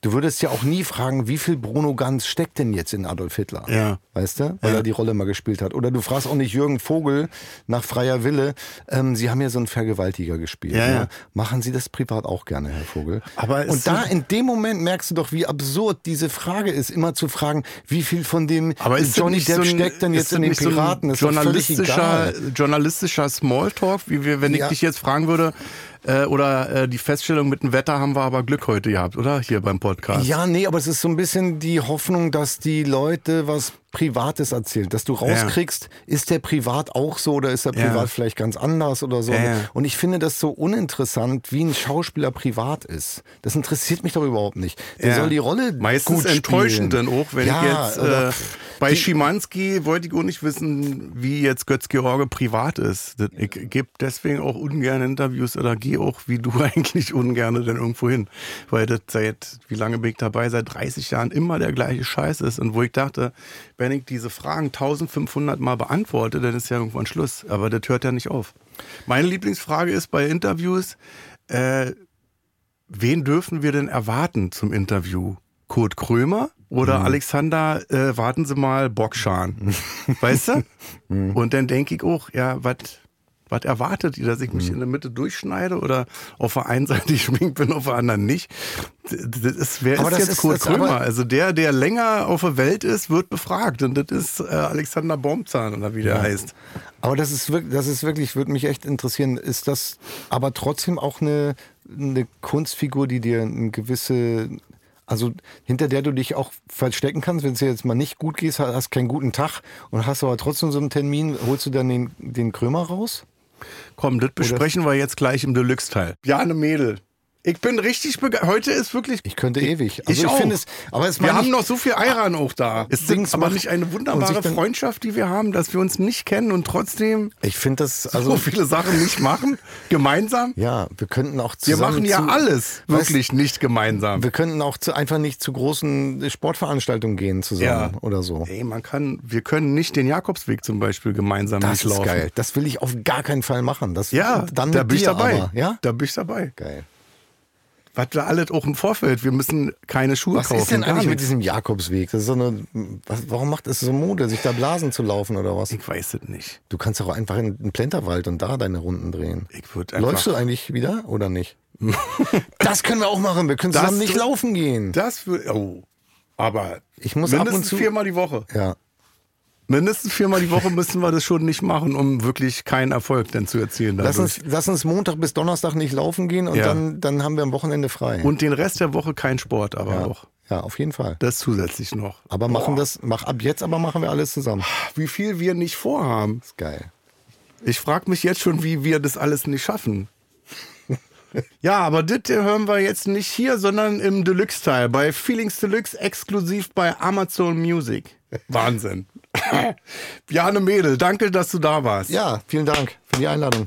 Speaker 3: Du würdest ja auch nie fragen, wie viel Bruno Ganz steckt denn jetzt in Adolf Hitler?
Speaker 2: Ja.
Speaker 3: Weißt du? Weil er die Rolle mal gespielt hat. Oder du fragst auch nicht Jürgen Vogel nach freier Wille. Ähm, Sie haben ja so einen Vergewaltiger gespielt.
Speaker 2: Ja,
Speaker 3: ne?
Speaker 2: ja.
Speaker 3: Machen Sie das privat auch gerne, Herr Vogel?
Speaker 2: Aber
Speaker 3: Und da in dem Moment merkst du doch, wie absurd diese Frage ist, immer zu fragen, wie viel von dem
Speaker 2: Aber ist das
Speaker 3: Johnny
Speaker 2: nicht
Speaker 3: Depp
Speaker 2: so ein,
Speaker 3: steckt denn jetzt in den
Speaker 2: so
Speaker 3: Piraten? Das ist
Speaker 2: journalistischer,
Speaker 3: egal.
Speaker 2: journalistischer Smalltalk, wie wir, wenn
Speaker 3: Ja.
Speaker 2: ich dich jetzt fragen würde, äh, oder äh, die Feststellung mit dem Wetter haben wir aber Glück heute gehabt, oder? Hier beim Podcast.
Speaker 3: Ja, nee, aber es ist so ein bisschen die Hoffnung, dass die Leute was Privates erzählen, dass du rauskriegst, ist der privat auch so oder ist er
Speaker 2: Ja.
Speaker 3: privat vielleicht ganz anders oder so.
Speaker 2: Ja, ja.
Speaker 3: Und ich finde das so uninteressant, wie ein Schauspieler privat ist. Das interessiert mich doch überhaupt nicht. Der
Speaker 2: Ja.
Speaker 3: soll die Rolle
Speaker 2: Meistens
Speaker 3: gut
Speaker 2: enttäuschend
Speaker 3: spielen.
Speaker 2: dann auch, wenn
Speaker 3: ja,
Speaker 2: ich jetzt äh, bei
Speaker 3: die-
Speaker 2: Schimanski wollte ich auch nicht wissen, wie jetzt Götz-George privat ist. Ich gebe deswegen auch ungern Interviews oder gehe auch wie du eigentlich ungern dann irgendwo hin. Weil das seit, wie lange bin ich dabei, seit 30 Jahren immer der gleiche Scheiß ist. Und wo ich dachte, wenn ich diese Fragen 1500 Mal beantworte, dann ist ja irgendwann Schluss. Aber das hört ja nicht auf. Meine Lieblingsfrage ist bei Interviews, äh, wen dürfen wir denn erwarten zum Interview? Kurt Krömer oder
Speaker 3: Mhm.
Speaker 2: Alexander, äh, warten Sie mal, Bockschan. weißt du?
Speaker 3: Mhm.
Speaker 2: Und dann denke ich auch, ja, was was erwartet ihr, dass ich
Speaker 3: Mhm.
Speaker 2: mich in der Mitte durchschneide oder auf der einen Seite geschminkt bin, auf der anderen nicht? Das ist, wer
Speaker 3: Aber
Speaker 2: ist jetzt
Speaker 3: ist-
Speaker 2: Kurt Krömer? Also der, der länger auf der Welt ist, wird befragt. Und das ist äh, Alexander Baumzahn oder wie der heißt.
Speaker 3: Aber das ist wirklich, das ist wirklich, würde mich echt interessieren, ist das aber trotzdem auch eine, eine Kunstfigur, die dir eine gewisse, also hinter der du dich auch verstecken kannst, wenn es dir jetzt mal nicht gut geht, hast keinen guten Tag und hast aber trotzdem so einen Termin, holst du dann den, den Krömer raus?
Speaker 2: Komm, das besprechen wir jetzt gleich im Deluxe-Teil. Jane Mädel. Ich bin richtig begeistert. Heute ist wirklich.
Speaker 3: Ich könnte ewig.
Speaker 2: ich auch.
Speaker 3: finde es, aber es
Speaker 2: wir haben
Speaker 3: ich-
Speaker 2: noch so viel Eiran auch da. Ist
Speaker 3: Dings
Speaker 2: das aber nicht eine
Speaker 3: und
Speaker 2: wunderbare Freundschaft, die wir haben, dass wir uns nicht kennen und trotzdem
Speaker 3: Ich finde das,
Speaker 2: so
Speaker 3: also,
Speaker 2: viele Sachen nicht machen? Gemeinsam?
Speaker 3: ja, wir könnten auch
Speaker 2: Wir
Speaker 3: zusammen
Speaker 2: machen ja
Speaker 3: zu,
Speaker 2: alles
Speaker 3: Weißt-
Speaker 2: wirklich nicht gemeinsam.
Speaker 3: Wir könnten auch zu, einfach nicht zu großen Sportveranstaltungen gehen zusammen oder so.
Speaker 2: Ey, man kann, wir können nicht den Jakobsweg zum Beispiel gemeinsam
Speaker 3: Das
Speaker 2: nicht
Speaker 3: ist
Speaker 2: laufen.
Speaker 3: geil. Das will ich auf gar keinen Fall machen. Das,
Speaker 2: Ja,
Speaker 3: dann
Speaker 2: da bin ich dabei.
Speaker 3: Aber, ja?
Speaker 2: Da bin ich dabei.
Speaker 3: Geil.
Speaker 2: Was wir alles auch im Vorfeld, wir müssen keine Schuhe
Speaker 3: Was
Speaker 2: kaufen.
Speaker 3: ist denn eigentlich mit diesem Jakobsweg? Das ist so eine, was, warum macht es so Mode, sich da Blasen zu laufen oder was?
Speaker 2: Ich weiß es nicht.
Speaker 3: Du kannst doch auch einfach in den Plenterwald und da deine Runden drehen.
Speaker 2: Ich würde.
Speaker 3: Läufst du eigentlich wieder oder nicht? das können wir auch machen. Wir können
Speaker 2: Das
Speaker 3: zusammen nicht laufen gehen.
Speaker 2: Das würde. Oh. Aber
Speaker 3: Ich muss ab und
Speaker 2: mindestens
Speaker 3: zu-
Speaker 2: viermal die Woche.
Speaker 3: Ja.
Speaker 2: Mindestens viermal die Woche müssen wir das schon nicht machen, um wirklich keinen Erfolg dann zu erzielen.
Speaker 3: Lass uns, lass uns Montag bis Donnerstag nicht laufen gehen und
Speaker 2: Ja.
Speaker 3: dann, dann haben wir am Wochenende frei.
Speaker 2: Und den Rest der Woche kein Sport, aber
Speaker 3: ja.
Speaker 2: auch.
Speaker 3: ja, auf jeden Fall.
Speaker 2: Das zusätzlich noch.
Speaker 3: Aber machen
Speaker 2: Boah,
Speaker 3: das, mach ab jetzt, aber machen wir alles zusammen.
Speaker 2: Wie viel wir nicht vorhaben.
Speaker 3: Ist geil.
Speaker 2: Ich frage mich jetzt schon, wie wir das alles nicht schaffen. Ja, aber das hören wir jetzt nicht hier, sondern im Deluxe-Teil bei Feelings Deluxe exklusiv bei Amazon Music. Wahnsinn. Bjane Mädel, danke, dass du da warst.
Speaker 3: Ja, vielen Dank für die Einladung.